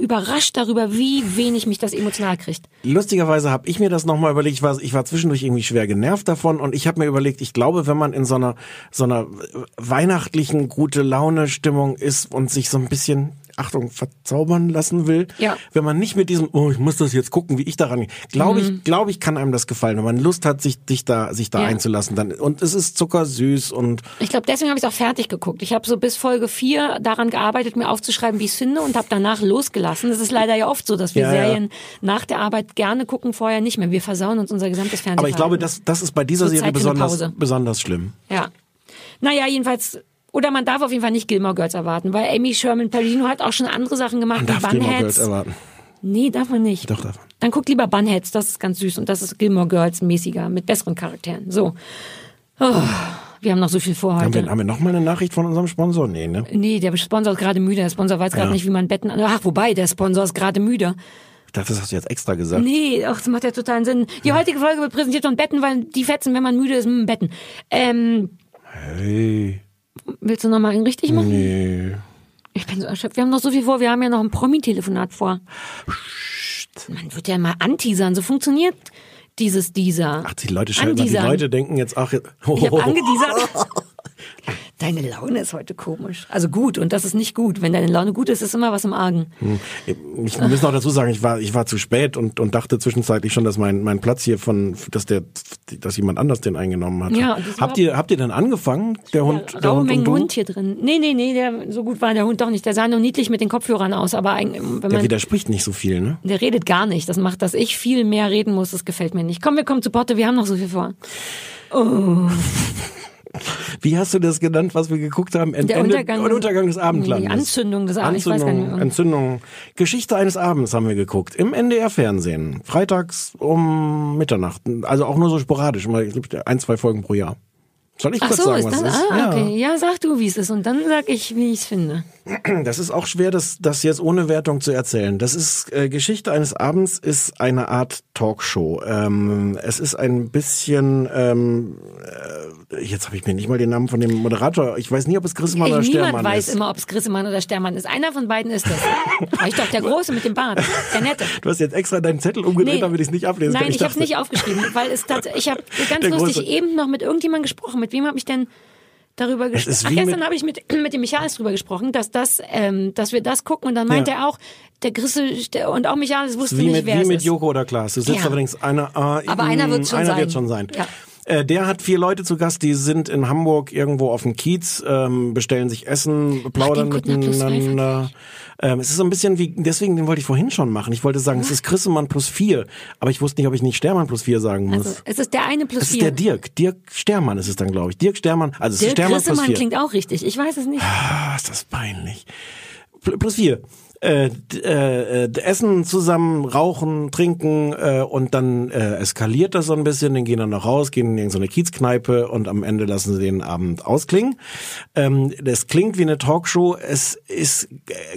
überrascht darüber, wie wenig mich das emotional kriegt. Lustigerweise habe ich mir das nochmal überlegt. Ich war, ich war zwischendurch irgendwie schwer genervt davon und ich habe mir überlegt, ich glaube, wenn man in so einer, so einer weihnachtlichen gute Laune Stimmung ist und sich so ein bisschen Achtung, verzaubern lassen will, Ja. wenn man nicht mit diesem, oh, ich muss das jetzt gucken, wie ich daran gehe, glaube ich, glaube ich, kann einem das gefallen, wenn man Lust hat, sich, dich da, sich da Mhm. Ja. einzulassen, dann, und es ist zuckersüß und, Ich glaube, deswegen habe ich es auch fertig geguckt. Ich habe so bis Folge 4 daran gearbeitet, mir aufzuschreiben, wie ich es finde und habe danach losgelassen. Das ist leider ja oft so, dass wir Ja. Serien nach der Arbeit gerne gucken, vorher nicht mehr. Wir versauen uns unser gesamtes Fernsehen. aber ich glaube, das, das ist bei dieser So Serie besonders, besonders schlimm. Ja. Naja, jedenfalls... Oder man darf auf jeden Fall nicht Gilmore Girls erwarten, weil Amy Sherman Palladino hat auch schon andere Sachen gemacht, Man darf Gilmore Girls Bunheads. erwarten. Nee, darf man nicht. Doch, darf man. Dann guck lieber Bunheads, das ist ganz süß und das ist Gilmore Girls mäßiger, mit besseren Charakteren. So. Oh, wir haben noch so viel vor Haben heute. wir, haben wir noch mal eine Nachricht von unserem Sponsor? Nee, ne? Nee, der Sponsor ist gerade müde. Der Sponsor weiß gerade Ja. nicht, wie man Betten. Ach, wobei, der Sponsor ist gerade müde. Ich dachte, das hast du jetzt extra gesagt. Nee, ach, das macht ja totalen Sinn. Die heutige Folge wird präsentiert von Betten, weil die fetzen, wenn man müde ist, mit dem Betten. Ähm, Hey, willst du nochmal richtig machen? nee. Ich bin so erschöpft. Wir haben noch so viel vor. Wir haben ja noch ein Promi-Telefonat vor. Man wird ja mal anteasern. So funktioniert dieses dieser. Ach, die Leute schalten, die. Leute denken jetzt, ach, oh, Ich habe angeteasert. Deine Laune ist heute komisch. Also gut, und das ist nicht gut. Wenn deine Laune gut ist, ist immer was im Argen. Ich muss noch dazu sagen, ich war, ich war zu spät und, und dachte zwischenzeitlich schon, dass mein, mein Platz hier von, dass der, dass jemand anders den eingenommen hat. Ja, habt ihr, habt ihr denn angefangen, der Hund, Ja, der Hund und du? Hund hier drin. Nee, nee, nee, der, so gut war der Hund doch nicht. Der sah nur niedlich mit den Kopfhörern aus, aber eigentlich, wenn Der man, widerspricht nicht so viel, ne? der redet gar nicht. Das macht, dass ich viel mehr reden muss. Das gefällt mir nicht. Komm, wir kommen zu Potte. Wir haben noch so viel vor. Wie hast du das genannt, was wir geguckt haben? Ent- Der Ende- Untergang- Untergang des Abendlandes. Die Anzündung des Abends. Nicht Entzündung. Geschichte eines Abends haben wir geguckt. Im NDR-Fernsehen. Freitags um Mitternacht. Also auch nur so sporadisch. Ein, zwei Folgen pro Jahr. Soll ich Ach kurz so, sagen, ist was das? es ist? Ah, okay. Ja, sag du, wie es ist. Und dann sag ich, wie ich es finde. Das ist auch schwer, das, das jetzt ohne Wertung zu erzählen. Das ist äh, Geschichte eines Abends ist eine Art Talkshow. Ähm, es ist ein bisschen. Ähm, äh, jetzt habe ich mir nicht mal den Namen von dem Moderator. Ich weiß nie, ob es Grissemann oder niemand Stermann weiß ist. immer, ob es Grissemann oder Stermann ist. Einer von beiden ist das. War ich doch der Große mit dem Bart. Der Nette. Du hast jetzt extra deinen Zettel umgedreht, damit ich es nicht ablesen Nein, kann. ich, habe es nicht aufgeschrieben, weil es ich habe ganz Der lustig Große. eben noch mit irgendjemandem gesprochen. Mit wem habe ich denn darüber gesprochen? Gestern mit- habe ich mit, mit dem Michaelis drüber gesprochen, dass das, ähm, dass wir das gucken und dann meinte Ja. er auch, der Grisse der- und auch Michaelis wusste Wie nicht, mit, wer wie es mit ist. Joko oder Klaas. Du sitzt Ja. allerdings einer. Äh, Aber einer wird's schon einer sein. Wird schon sein. Ja. Äh, der hat vier Leute zu Gast, die sind in Hamburg irgendwo auf dem Kiez, ähm, bestellen sich Essen, plaudern plus miteinander. Ähm, es ist so ein bisschen wie, deswegen, den wollte ich vorhin schon machen. Ich wollte sagen, es ist Grissemann plus vier, aber ich wusste nicht, ob ich nicht Stermann plus vier sagen muss. Also, es ist der eine plus ist vier. der Dirk. Dirk Stermann ist es dann, glaube ich. Dirk Stermann, also es ist Dirk Stermann plus Grissemann vier. klingt auch richtig. Ich weiß es nicht. Ah, ist das peinlich. Pl- Plus vier. Äh, äh, essen zusammen, rauchen, trinken äh, und dann äh, eskaliert das so ein bisschen, dann gehen dann noch raus, gehen in irgendeine Kiezkneipe und am Ende lassen sie den Abend ausklingen. Ähm, das klingt wie eine Talkshow, es ist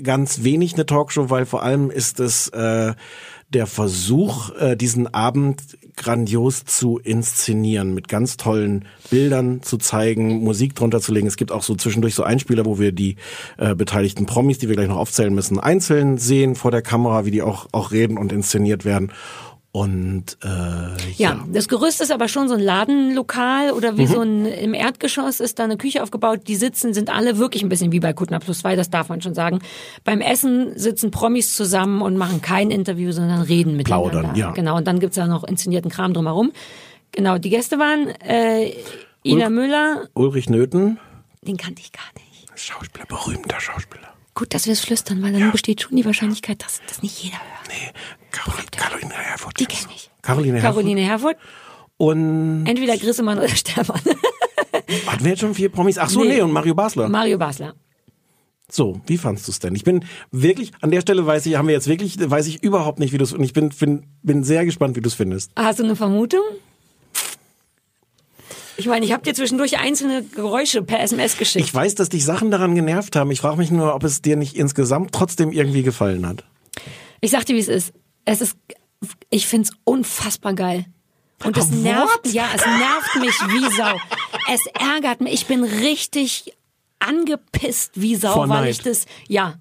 ganz wenig eine Talkshow, weil vor allem ist es äh, der Versuch, äh, diesen Abend grandios zu inszenieren, mit ganz tollen Bildern zu zeigen, Musik drunter zu legen. Es gibt auch so zwischendurch so Einspieler, wo wir die äh, beteiligten Promis, die wir gleich noch aufzählen müssen, einzeln sehen vor der Kamera, wie die auch, auch reden und inszeniert werden. Und äh, Ja, das Gerüst ist aber schon so ein Ladenlokal oder Mhm. wie so ein im Erdgeschoss ist da eine Küche aufgebaut. Die sitzen sind alle wirklich ein bisschen wie bei Kutner Plus 2, das darf man schon sagen. Beim Essen sitzen Promis zusammen und machen kein Interview, sondern reden miteinander. Plaudern, ja. Genau, und dann gibt's da noch inszenierten Kram drumherum. Genau, die Gäste waren äh, Ina Ulf- Müller, Ulrich Nöten, den kannte ich gar nicht. Schauspieler, berühmter Schauspieler. Gut, dass wir es flüstern, weil dann besteht schon die Wahrscheinlichkeit, dass das nicht jeder hört. Nee, Carol, Caroline Herfurth. Die kennst du. kenn ich. Caroline Herfurth. Caroline Herfurth, Und entweder Grissemann oder Stermann. Hatten wir jetzt schon vier Promis? Ach so, nee, Nee. und Mario Basler. Mario Basler. So, wie fandst du es denn? Ich bin wirklich, an der Stelle weiß ich, haben wir jetzt wirklich, weiß ich überhaupt nicht, wie du es, und ich bin, bin, bin sehr gespannt, wie du es findest. Hast du eine Vermutung? Ich meine, ich habe dir zwischendurch einzelne Geräusche per SMS geschickt. Ich weiß, dass dich Sachen daran genervt haben. Ich frage mich nur, ob es dir nicht insgesamt trotzdem irgendwie gefallen hat. Ich sag dir, wie es ist. Es ist, ich find's unfassbar geil. Und es What? nervt, ja, es nervt mich wie Sau. Es ärgert mich. Ich bin richtig angepisst wie Sau, Vor weil Neid. ich das, ja.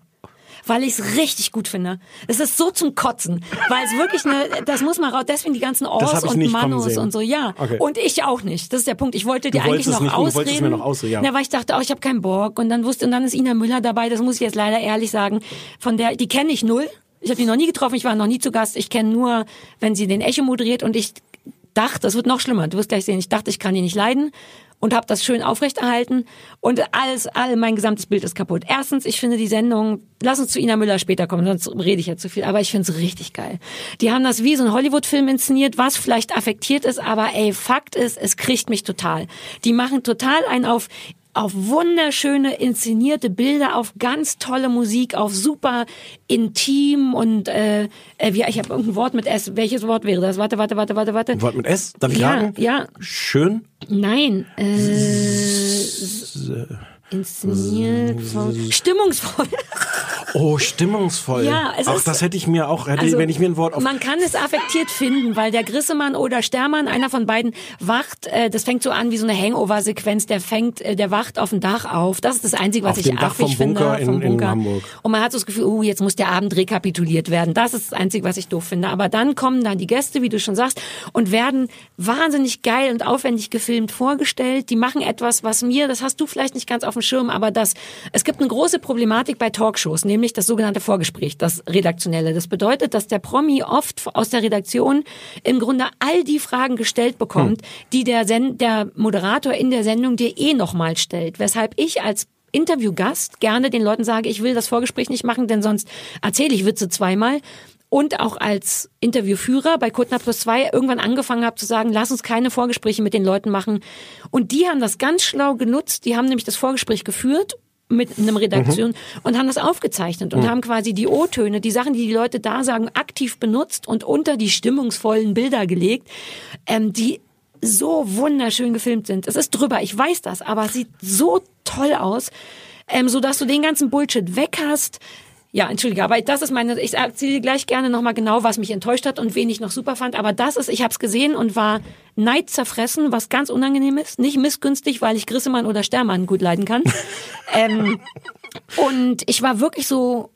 Weil ich es richtig gut finde. Es ist so zum Kotzen. Weil es wirklich eine, das muss man raus, deswegen die ganzen Ors und Manos und so, ja. Okay. Und ich auch nicht. Das ist der Punkt. Ich wollte dir eigentlich noch nicht, du ausreden. mir noch ausreden, ja. Na, weil ich dachte, oh, ich habe keinen Bock. Und dann wusste, und dann ist Ina Müller dabei, das muss ich jetzt leider ehrlich sagen. Von der, die kenne ich null. Ich habe die noch nie getroffen, ich war noch nie zu Gast. Ich kenne nur, wenn sie den Echo moderiert und ich dachte, das wird noch schlimmer. Du wirst gleich sehen, ich dachte, ich kann die nicht leiden und habe das schön aufrechterhalten und alles, all mein gesamtes Bild ist kaputt. Erstens, ich finde die Sendung, lass uns zu Ina Müller später kommen, sonst rede ich ja zu viel, aber ich finde es richtig geil. Die haben das wie so ein Hollywood-Film inszeniert, was vielleicht affektiert ist, aber ey, Fakt ist, es kriegt mich total. Die machen total einen auf auf wunderschöne inszenierte Bilder, auf ganz tolle Musik, auf super intim und äh, äh, wie, ich habe irgendein Wort mit S. Welches Wort wäre das? Warte, warte, warte, warte, warte. Ein Wort mit S? Darf ich Ja, raten? ja. Schön? Nein. Äh, inszeniert, voll- stimmungsvoll. Oh, stimmungsvoll. Ja, es Auch ist- das hätte ich mir auch, hätte, Also, wenn ich mir ein Wort auf Man kann es affektiert finden, weil der Grissemann oder Stermann, einer von beiden, wacht, äh, das fängt so an wie so eine Hangover-Sequenz, der fängt, äh, der wacht auf dem Dach auf. Das ist das Einzige, was Auf ich affig vom finde. Bunker in- vom in Bunker. Hamburg. Und man hat so das Gefühl, uh, jetzt muss der Abend rekapituliert werden. Das ist das Einzige, was ich doof finde. Aber dann kommen da die Gäste, wie du schon sagst, und werden wahnsinnig geil und aufwendig gefilmt vorgestellt. Die machen etwas, was mir, das hast du vielleicht nicht ganz auf dem Schirm, aber das, es gibt eine große Problematik bei Talkshows, nämlich das sogenannte Vorgespräch, das redaktionelle. Das bedeutet, dass der Promi oft aus der Redaktion im Grunde all die Fragen gestellt bekommt, die der, Sen der Moderator in der Sendung dir eh nochmal stellt. Weshalb ich als Interviewgast gerne den Leuten sage, ich will das Vorgespräch nicht machen, denn sonst erzähle ich Witze zweimal. Und auch als Interviewführer bei Kuttner Plus zwei irgendwann angefangen habe zu sagen, lass uns keine Vorgespräche mit den Leuten machen. Und die haben das ganz schlau genutzt. Die haben nämlich das Vorgespräch geführt mit einem Redaktion und haben das aufgezeichnet und haben quasi die O-Töne, die Sachen, die die Leute da sagen, aktiv benutzt und unter die stimmungsvollen Bilder gelegt, ähm, die so wunderschön gefilmt sind. Es ist drüber, ich weiß das, aber es sieht so toll aus, ähm, so dass du den ganzen Bullshit weg hast. Ja, entschuldige, aber das ist meine, ich erzähle dir gleich gerne nochmal genau, was mich enttäuscht hat und wen ich noch super fand, aber das ist, ich habe es gesehen und war neidzerfressen, was ganz unangenehm ist, nicht missgünstig, weil ich Grissemann oder Stermann gut leiden kann. ähm, und ich war wirklich so,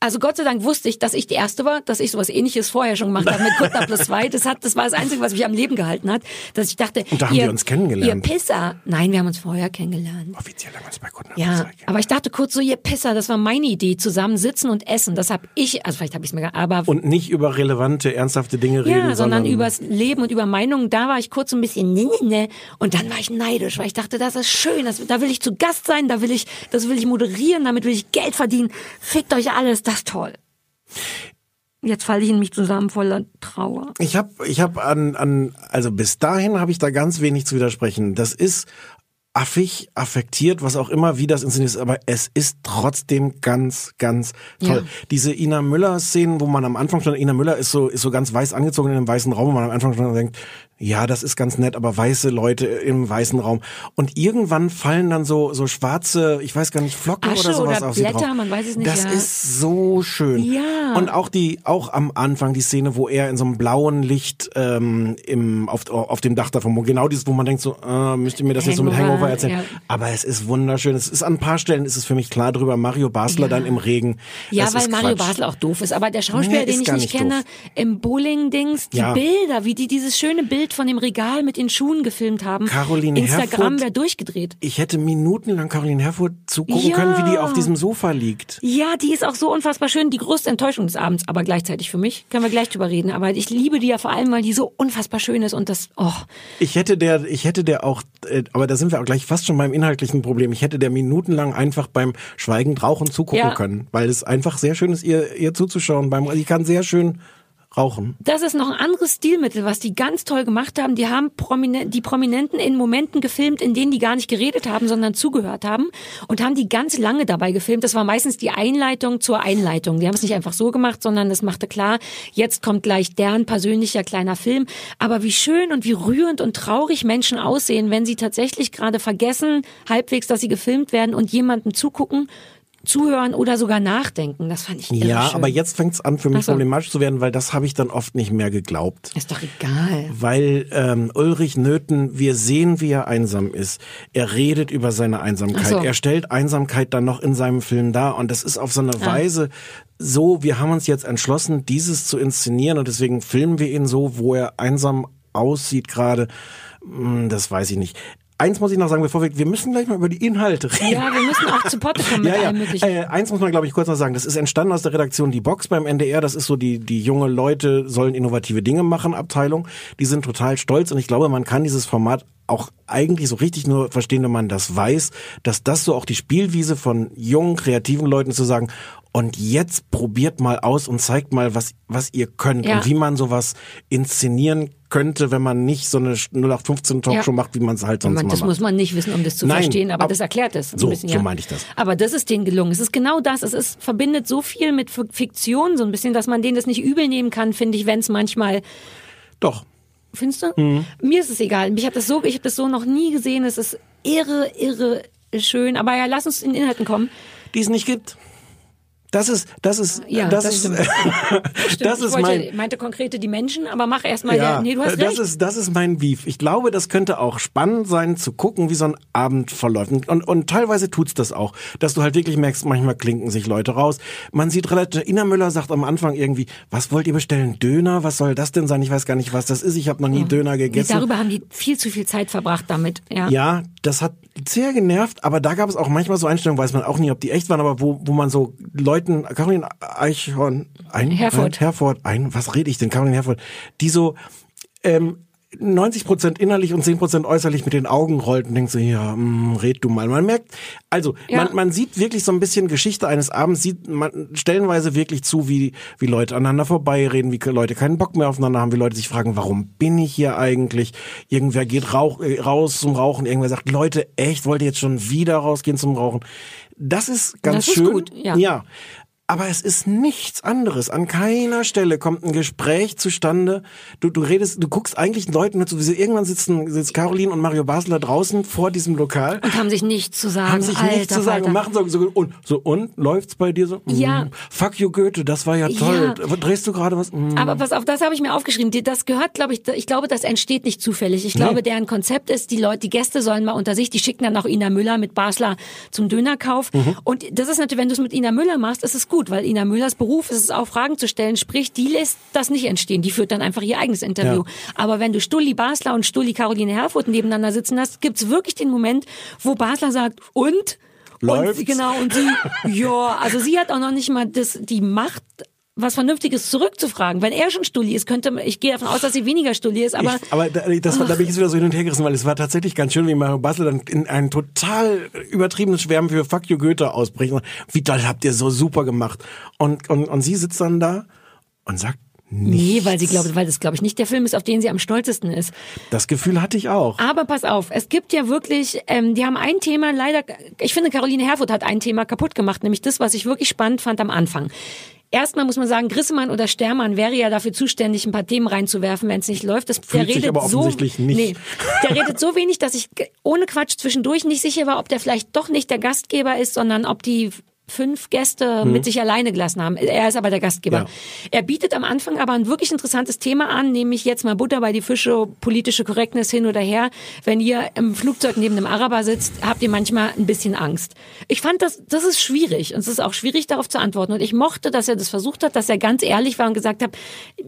also Gott sei Dank wusste ich, dass ich die Erste war, dass ich sowas ähnliches vorher schon gemacht habe mit Kuttner plus zwei. Das hat, das war das Einzige, was mich am Leben gehalten hat, dass ich dachte, Und da haben ihr, wir uns kennengelernt. Ihr Pisser. Nein, wir haben uns vorher kennengelernt. Offiziell haben wir uns bei Kunden Ja, aber ich dachte kurz so, ihr Pisser, das war meine Idee, zusammen sitzen und essen. Das habe ich, also vielleicht habe ich es mir, gar- aber Und nicht über relevante, ernsthafte Dinge reden, ja, sondern übers Leben und über Meinungen. Da war ich kurz so ein bisschen ne, ne, ne. Und dann war ich neidisch, weil ich dachte, das ist schön. Das, da will ich zu Gast sein, da will ich, das will ich moderieren, damit will ich Geld verdienen. Fickt euch alles, das ist toll. Jetzt falle ich in mich zusammen voller Trauer. Ich habe ich hab an, an, also bis dahin habe ich da ganz wenig zu widersprechen. Das ist affig, affektiert, was auch immer, wie das inszeniert ist, aber es ist trotzdem ganz, ganz toll. Ja. Diese Ina Müller-Szenen, wo man am Anfang schon, Ina Müller ist so, ist so ganz weiß angezogen in einem weißen Raum, wo man am Anfang schon denkt, ja, das ist ganz nett, aber weiße Leute im weißen Raum. Und irgendwann fallen dann so, so schwarze, ich weiß gar nicht, Flocken Asche oder sowas oder auf sie Blätter, drauf. man weiß es nicht, Das ja. ist so schön. Ja. Und auch die, auch am Anfang die Szene, wo er in so einem blauen Licht ähm, im, auf, auf dem Dach davon, wo genau dieses, wo man denkt so, äh, müsst ihr mir das jetzt so mit Hangover, Hangover erzählen? ja. Aber es ist wunderschön. Es ist an ein paar Stellen ist es für mich klar drüber. Mario Basler Ja. dann im Regen. Ja, Das weil Mario. Basel auch doof ist. Aber der Schauspieler, Nee, den ich nicht nicht kenne, doof. im Bowling-Dings, die. Bilder, wie die dieses schöne Bild von dem Regal mit den Schuhen gefilmt haben. Caroline Instagram wäre durchgedreht. Ich hätte minutenlang Caroline Herfurth zugucken Ja. können, wie die auf diesem Sofa liegt. Ja, die ist auch so unfassbar schön. Die größte Enttäuschung des Abends, aber gleichzeitig für mich. Können wir gleich drüber reden. Aber ich liebe die ja vor allem, weil die so unfassbar schön ist und das, oh. Ich hätte der, ich hätte der auch, äh, aber da sind wir auch gleich fast schon beim inhaltlichen Problem. Ich hätte der minutenlang einfach beim Schweigend Rauchen zugucken Ja. können, weil es einfach sehr schön ist, ihr, ihr zuzuschauen. Beim, sie kann sehr schön rauchen. Das ist noch ein anderes Stilmittel, was die ganz toll gemacht haben. Die haben Prominent, die Prominenten in Momenten gefilmt, in denen die gar nicht geredet haben, sondern zugehört haben und haben die ganz lange dabei gefilmt. Das war meistens die Einleitung zur Einleitung. Die haben es nicht einfach so gemacht, sondern es machte klar, jetzt kommt gleich deren persönlicher kleiner Film. Aber wie schön und wie rührend und traurig Menschen aussehen, wenn sie tatsächlich gerade vergessen, halbwegs, dass sie gefilmt werden und jemandem zugucken, zuhören oder sogar nachdenken. Das fand ich irre Ja, schön. aber jetzt fängt es an für mich so. problematisch zu werden, weil das habe ich dann oft nicht mehr geglaubt. Ist doch egal. Weil ähm, Ulrich Nöthen, wir sehen, wie er einsam ist. Er redet über seine Einsamkeit. So. Er stellt Einsamkeit dann noch in seinem Film dar. Und das ist auf so eine Ah. Weise so, wir haben uns jetzt entschlossen, dieses zu inszenieren. Und deswegen filmen wir ihn so, wo er einsam aussieht gerade. Hm, Das weiß ich nicht. Eins muss ich noch sagen, bevor wir, wir müssen gleich mal über die Inhalte reden. Ja, wir müssen auch zu Potte kommen mit Ja, ja. allem möglichen. Äh, eins muss man, glaube ich, kurz noch sagen. Das ist entstanden aus der Redaktion Die Box beim NDR. Das ist so die, die junge Leute sollen innovative Dinge machen Abteilung. Die sind total stolz und ich glaube, man kann dieses Format auch eigentlich so richtig nur verstehen, wenn man das weiß, dass das so auch die Spielwiese von jungen, kreativen Leuten zu sagen, und jetzt probiert mal aus und zeigt mal, was, was ihr könnt Ja. und wie man sowas inszenieren könnte, wenn man nicht so eine 0815 Talkshow Ja. macht, wie man es halt sonst Man, das macht. muss man nicht wissen, um das zu Nein, verstehen, aber aber- das erklärt es. So, bisschen, so ja. meinte ich das. Aber das ist denen gelungen. Es ist genau das. Es ist, verbindet so viel mit Fiktion, so ein bisschen, dass man denen das nicht übel nehmen kann, finde ich, wenn es manchmal Doch. Findest du? Mhm. Mir ist es egal. Ich habe das so, ich habe das so noch nie gesehen. Es ist irre, irre schön. Aber ja, lass uns in den Inhalten kommen. die es nicht gibt. Das ist, das ist, Ja, das, das ist, stimmt. Das ich ist wollte, mein, meinte konkrete die Menschen, aber mach erstmal ja, ja, nee, du hast das recht. ist, das ist mein Beef. Ich glaube, das könnte auch spannend sein, zu gucken, wie so ein Abend verläuft. Und, und, teilweise tut's das auch, dass du halt wirklich merkst, manchmal klinken sich Leute raus. Man sieht relativ, Ina Müller sagt am Anfang irgendwie, was wollt ihr bestellen? Döner? Was soll das denn sein? Ich weiß gar nicht, was das ist. Ich habe noch nie Döner Nee, gegessen. darüber haben die viel zu viel Zeit verbracht damit. Ja. Ja, das hat sehr genervt, aber da gab es auch manchmal so Einstellungen, weiß man auch nie, ob die echt waren, aber wo, wo man so Leuten, Caroline Eichhorn, ein, Herford. ein, Herford, ein, was rede ich denn, Caroline Herford, die so, ähm, 90 Prozent innerlich und 10 Prozent äußerlich mit den Augen rollt und denkt so, ja, mh, red du mal. Man merkt, also Ja. man, man sieht wirklich so ein bisschen Geschichte eines Abends, sieht man stellenweise wirklich zu, wie, wie Leute aneinander vorbeireden, wie Leute keinen Bock mehr aufeinander haben, wie Leute sich fragen, warum bin ich hier eigentlich? Irgendwer geht rauch, äh, raus zum Rauchen, irgendwer sagt, Leute, echt, wollt ihr jetzt schon wieder rausgehen zum Rauchen? Das ist ganz Das ist schön. gut, ja. ja. Aber es ist nichts anderes. An keiner Stelle kommt ein Gespräch zustande. Du, du redest, du guckst eigentlich Leuten zu, wie sie irgendwann sitzen, sitzt Caroline und Mario Basler draußen vor diesem Lokal, Und haben sich nichts zu sagen. haben sich Alter, nichts zu sagen und machen so, so und so und läuft's bei dir so? Ja. Mm, Fuck you Goethe, das war ja toll. Drehst du gerade was? Mm. Aber pass auf, das habe ich mir aufgeschrieben. Das gehört, glaube ich, ich glaube, das entsteht nicht zufällig. Ich glaube, deren Konzept ist, die Leute, die Gäste sollen mal unter sich, die schicken dann auch Ina Müller mit Basler zum Dönerkauf. Mhm. Und das ist natürlich, wenn du es mit Ina Müller machst, ist es gut, weil Ina Müllers Beruf ist es auch, Fragen zu stellen. Sprich, die lässt das nicht entstehen. Die führt dann einfach ihr eigenes Interview. Ja. Aber wenn du Stulli Basler und Stulli Caroline Herfurth nebeneinander sitzen hast, gibt's wirklich den Moment, wo Basler sagt, und? Läuft's? Und, genau, und sie, ja, also sie hat auch noch nicht mal das, die Macht, was Vernünftiges zurückzufragen. Wenn er schon Stulli ist, könnte ich gehe davon aus, dass sie weniger Stulli ist, aber ich, aber da, das, war- da bin ich jetzt wieder so hin und her gerissen, weil es war tatsächlich ganz schön, wie Mario Basel dann in ein total übertriebenes Schwärmen für Fuck you Goethe ausbricht. Und, Wie toll habt ihr so super gemacht. Und, und, und sie sitzt dann da und sagt nichts. nee, weil sie glaubt, weil das glaube ich nicht der Film ist, auf den sie am stolzesten ist. Das Gefühl hatte ich auch. Aber pass auf, es gibt ja wirklich, ähm, die haben ein Thema leider, ich finde Caroline Herfurth hat ein Thema kaputt gemacht, nämlich das, was ich wirklich spannend fand am Anfang. Erstmal muss man sagen, Grissemann oder Stermann wäre ja dafür zuständig, ein paar Themen reinzuwerfen, wenn es nicht läuft. Das, der redet aber offensichtlich so, nicht. Nee, der redet so wenig, dass ich ohne Quatsch zwischendurch nicht sicher war, ob der vielleicht doch nicht der Gastgeber ist, sondern ob die fünf Gäste mit sich alleine gelassen haben. Er ist aber der Gastgeber. Ja. Er bietet am Anfang aber ein wirklich interessantes Thema an, nämlich jetzt mal Butter bei die Fische, politische Korrektness hin oder her. Wenn ihr im Flugzeug neben einem Araber sitzt, habt ihr manchmal ein bisschen Angst. Ich fand das, das ist schwierig und es ist auch schwierig darauf zu antworten. Und ich mochte, dass er das versucht hat, dass er ganz ehrlich war und gesagt hat,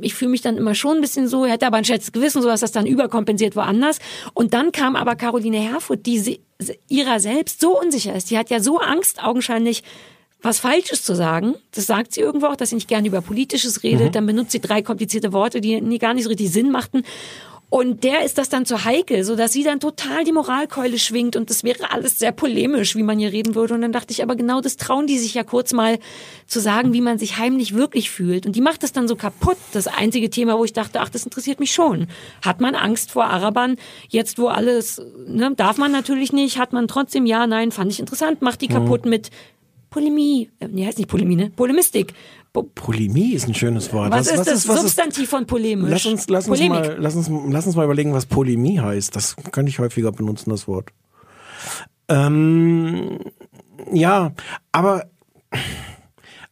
ich fühle mich dann immer schon ein bisschen so, er hätte aber ein schlechtes Gewissen, so dass das dann überkompensiert woanders. Und dann kam aber Caroline Herfurth, die sie, ihrer selbst so unsicher ist. Die hat ja so Angst, augenscheinlich was Falsches zu sagen. Das sagt sie irgendwo auch, dass sie nicht gerne über Politisches redet. Dann benutzt sie drei komplizierte Worte, die nie gar nicht so richtig Sinn machten. Und der ist das dann zu heikel, so dass sie dann total die Moralkeule schwingt und das wäre alles sehr polemisch, wie man hier reden würde. Und dann dachte ich, aber genau das trauen die sich ja kurz mal zu sagen, wie man sich heimlich wirklich fühlt. Und die macht das dann so kaputt. Das einzige Thema, wo ich dachte, ach, das interessiert mich schon. Hat man Angst vor Arabern? Jetzt, wo alles, ne, darf man natürlich nicht, hat man trotzdem, ja, nein, fand ich interessant, macht die kaputt mit Polemie. Äh, Nee, heißt nicht Polemie, ne? Polemistik. Po Polemie ist ein schönes Wort. was, ist das was ist- Substantiv von polemisch? Lass uns, lass, uns mal, lass, uns, lass uns mal überlegen, was Polemie heißt. Das könnte ich häufiger benutzen, das Wort. Ähm, ja, aber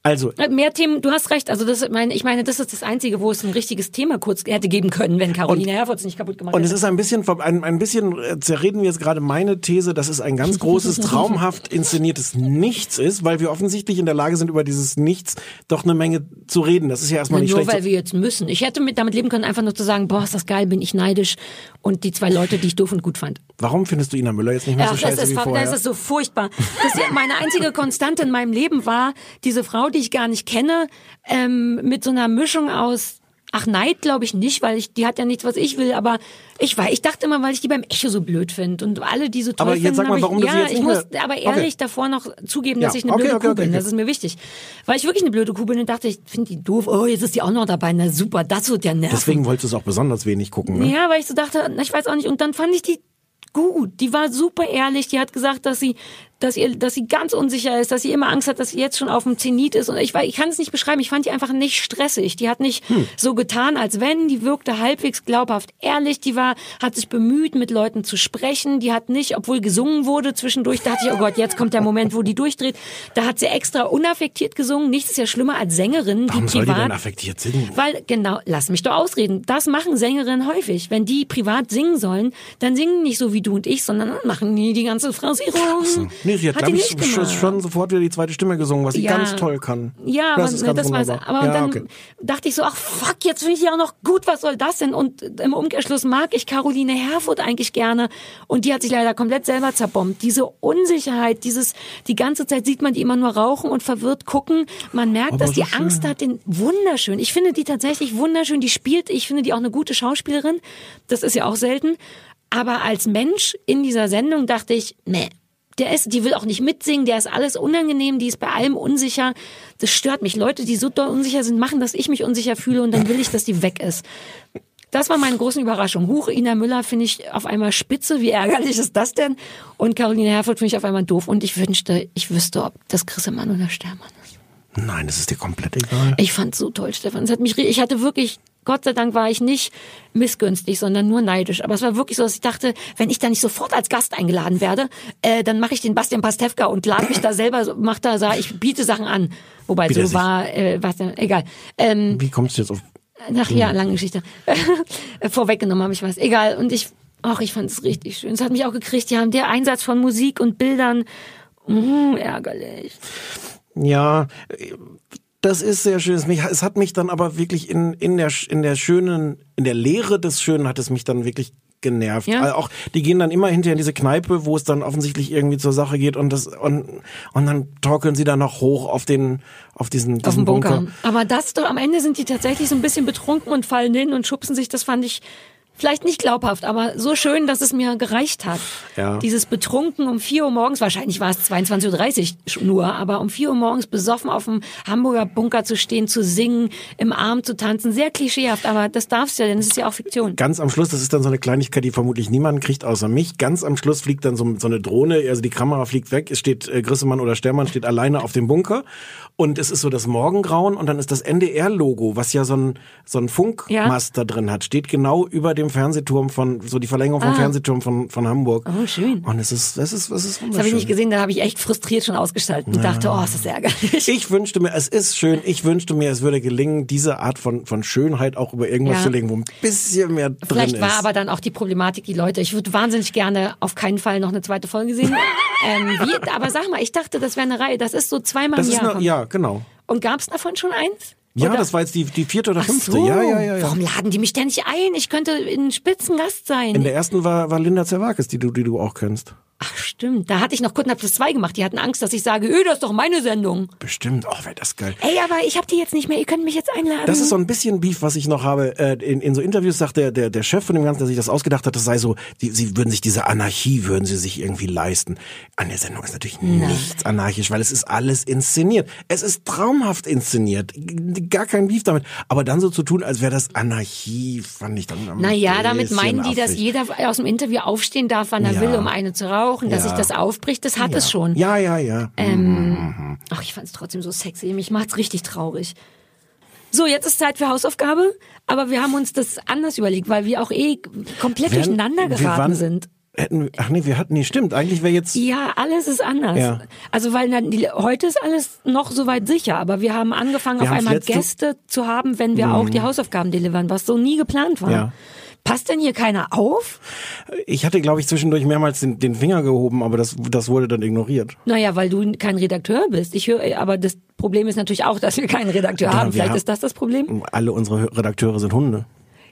also, Äh, Mehr Themen, du hast recht. Also das, meine, ich meine, das ist das Einzige, wo es ein richtiges Thema kurz hätte geben können, wenn Caroline Herfurth es nicht kaputt gemacht Und es hätte. ist ein bisschen, ein, ein bisschen äh, zerreden wir jetzt gerade meine These, dass es ein ganz großes, traumhaft inszeniertes Nichts ist, weil wir offensichtlich in der Lage sind, über dieses Nichts doch eine Menge zu reden. Das ist ja erstmal Na, nicht nur schlecht. weil wir jetzt müssen. Ich hätte mit damit leben können, einfach nur zu sagen, boah, ist das geil, bin ich neidisch. Und die zwei Leute, die ich doof und gut fand. Warum findest du Ina Müller jetzt nicht mehr Ach, so das, scheiße ist, wie vorher? das ist so furchtbar. Das ist meine einzige Konstante in meinem Leben war diese Frau, die ich gar nicht kenne, ähm, mit so einer Mischung aus Ach, Neid glaube ich nicht, weil ich, die hat ja nichts, was ich will, aber ich war, ich dachte immer, weil ich die beim Echo so blöd finde und alle, die so toll Aber jetzt finden, sag mal, warum ich, du ja, jetzt ich muss mehr- aber ehrlich Okay. davor noch zugeben, dass Ja, ich eine okay, blöde okay, Kuh bin. Das ist mir wichtig. Weil ich wirklich eine blöde Kuh bin und dachte, ich finde die doof, oh, jetzt ist die auch noch dabei, na super, das wird ja nerven. Deswegen wolltest du es auch besonders wenig gucken, ne? Ja, weil ich so dachte, na, ich weiß auch nicht. Und dann fand ich die gut. Die war super ehrlich. Die hat gesagt, dass sie, dass ihr, dass sie ganz unsicher ist, dass sie immer Angst hat, dass sie jetzt schon auf dem Zenit ist. Und ich, war- ich kann es nicht beschreiben. Ich fand die einfach nicht stressig. Die hat nicht Hm. so getan, als wenn. Die wirkte halbwegs glaubhaft ehrlich. Die war, hat sich bemüht, mit Leuten zu sprechen. Die hat nicht, obwohl gesungen wurde zwischendurch, dachte ich, oh Gott, jetzt kommt der Moment, wo die durchdreht. Da hat sie extra unaffektiert gesungen. Nichts ist ja schlimmer als Sängerinnen, Warum die soll die privat denn affektiert singen? weil, genau, lass mich doch ausreden. Das machen Sängerinnen häufig. Wenn die privat singen sollen, dann singen die nicht so wie du und ich, sondern machen die die ganze Phrasierung. Nee, sie hat, hat glaube ich, gemacht. schon sofort wieder die zweite Stimme gesungen, was sie Ja. ganz toll kann. Ja, das aber ist ganz das war's. wunderbar. Aber ja, dann okay. dachte ich so, ach fuck, jetzt finde ich die auch noch gut, was soll das denn? Und im Umkehrschluss mag ich Caroline Herfurth eigentlich gerne. Und die hat sich leider komplett selber zerbombt. Diese Unsicherheit, dieses, die ganze Zeit sieht man die immer nur rauchen und verwirrt gucken. Man merkt, Aber dass die schön. Angst hat, den wunderschön. Ich finde die tatsächlich wunderschön. Die spielt, ich finde die auch eine gute Schauspielerin. Das ist ja auch selten. Aber als Mensch in dieser Sendung dachte ich, nee, der ist, die will auch nicht mitsingen, der ist alles unangenehm, die ist bei allem unsicher. Das stört mich. Leute, die so doll unsicher sind, machen, dass ich mich unsicher fühle und dann will ich, dass die weg ist. Das war meine große Überraschung. Huch, Ina Müller finde ich auf einmal spitze. Wie ärgerlich ist das denn? Und Caroline Herfurth finde ich auf einmal doof. Und ich wünschte, ich wüsste, ob das Grissemann oder Stermann ist. Nein, das ist dir komplett egal. Ich fand so toll, Stefan. Es hat mich, ich hatte wirklich, Gott sei Dank war ich nicht missgünstig, sondern nur neidisch. Aber es war wirklich so, dass ich dachte, wenn ich da nicht sofort als Gast eingeladen werde, äh, dann mache ich den Bastian Pastewka und lade mich da selber, so- mach da, sag, ich biete Sachen an. Wobei Bitte so sich. war, äh, was denn, egal. Ähm, Wie kommst du jetzt auf... Ach ja, lange Geschichte. Vorweggenommen habe ich was. Egal. Und ich, ach, ich fand es richtig schön. Es hat mich auch gekriegt. Ja, der Einsatz von Musik und Bildern, mh, ärgerlich. Ja, das ist sehr schön. Es hat mich dann aber wirklich in, in, der, in der schönen, in der Leere des Schönen hat es mich dann wirklich genervt. Ja. Also auch, die gehen dann immer hinterher in diese Kneipe, wo es dann offensichtlich irgendwie zur Sache geht und das, und, und dann torkeln sie dann noch hoch auf den, auf diesen, auf diesen dem Bunker. Aber das doch, am Ende sind die tatsächlich so ein bisschen betrunken und fallen hin und schubsen sich. Das fand ich vielleicht nicht glaubhaft, aber so schön, dass es mir gereicht hat. Ja. Dieses Betrunken um 4 Uhr morgens, wahrscheinlich war es 22.30 Uhr nur, aber um 4 Uhr morgens besoffen auf dem Hamburger Bunker zu stehen, zu singen, im Arm zu tanzen. Sehr klischeehaft, aber das darfst du ja, denn es ist ja auch Fiktion. Ganz am Schluss, das ist dann so eine Kleinigkeit, die vermutlich niemand kriegt außer mich. Ganz am Schluss fliegt dann so, so eine Drohne, also die Kamera fliegt weg, es steht äh, Grissemann oder Stermann steht alleine auf dem Bunker und es ist so das Morgengrauen und dann ist das NDR-Logo, was ja so ein, so ein Funkmast da drin hat, steht genau über dem Fernsehturm von, so die Verlängerung vom Fernsehturm von, von Hamburg. Ah. Oh, schön. Und es ist, es ist, es ist Das habe ich nicht gesehen, da habe ich echt frustriert schon ausgeschaltet und dachte, oh, ist das ärgerlich. Ich wünschte mir, es ist schön, ich wünschte mir, es würde gelingen, diese Art von, von Schönheit auch über irgendwas Ja. zu legen, wo ein bisschen mehr drin Vielleicht ist. war aber dann auch die Problematik, die Leute, ich würde wahnsinnig gerne auf keinen Fall noch eine zweite Folge sehen. ähm, wie, aber sag mal, ich dachte, das wäre eine Reihe, das ist so zweimal das im Jahr. eine, ja, genau. Und gab es davon schon eins? Ja, Oder- das war jetzt die, die vierte oder Ach fünfte. so, Ja, ja, ja, ja. Warum laden die mich denn nicht ein? Ich könnte ein Spitzengast sein. In der ersten war, war Linda Zerwakis, die du, die du auch kennst. Ach stimmt, da hatte ich noch Kunden plus zwei gemacht. Die hatten Angst, dass ich sage, öh, das ist doch meine Sendung. Bestimmt. Oh, wäre das geil. Ey, aber ich habe die jetzt nicht mehr. Ihr könnt mich jetzt einladen. Das ist so ein bisschen Beef, was ich noch habe. Äh, In, in so Interviews sagt der, der, der Chef von dem Ganzen, der sich das ausgedacht hat, das sei so, die, sie würden sich diese Anarchie, würden sie sich irgendwie leisten. An der Sendung ist natürlich nichts anarchisch, weil es ist alles inszeniert. Es ist traumhaft inszeniert. Gar kein Beef damit. Aber dann so zu tun, als wäre das Anarchie, fand ich dann am Naja, damit meinen die, dass affig. jeder aus dem Interview aufstehen darf, wann er Ja. will, um eine zu rauchen, dass Ja. sich das aufbricht. Das hat es schon. Ja, ja, ja. Ach, ich fand es trotzdem so sexy. Mich macht's richtig traurig. So, jetzt ist Zeit für Hausaufgabe, aber wir haben uns das anders überlegt, weil wir auch eh komplett Wären- durcheinander geraten waren- sind. Hätten, ach nee, wir hatten, nee, stimmt. Eigentlich wäre jetzt, Ja, alles ist anders. Ja. Also weil na, die, heute ist alles noch soweit sicher, aber wir haben angefangen, Wir auf einmal letzte- Mhm. Gäste zu haben, wenn wir auch die Hausaufgaben delivern, was so nie geplant war. Ja. Passt denn hier keiner auf? ich hatte, glaube ich, zwischendurch mehrmals den, den Finger gehoben, aber das, das wurde dann ignoriert. Naja, weil du kein Redakteur bist. Ich höre, aber das Problem ist natürlich auch, dass wir keinen Redakteur Ja, haben. Vielleicht haben- ist das das Problem. Alle unsere Redakteure sind Hunde.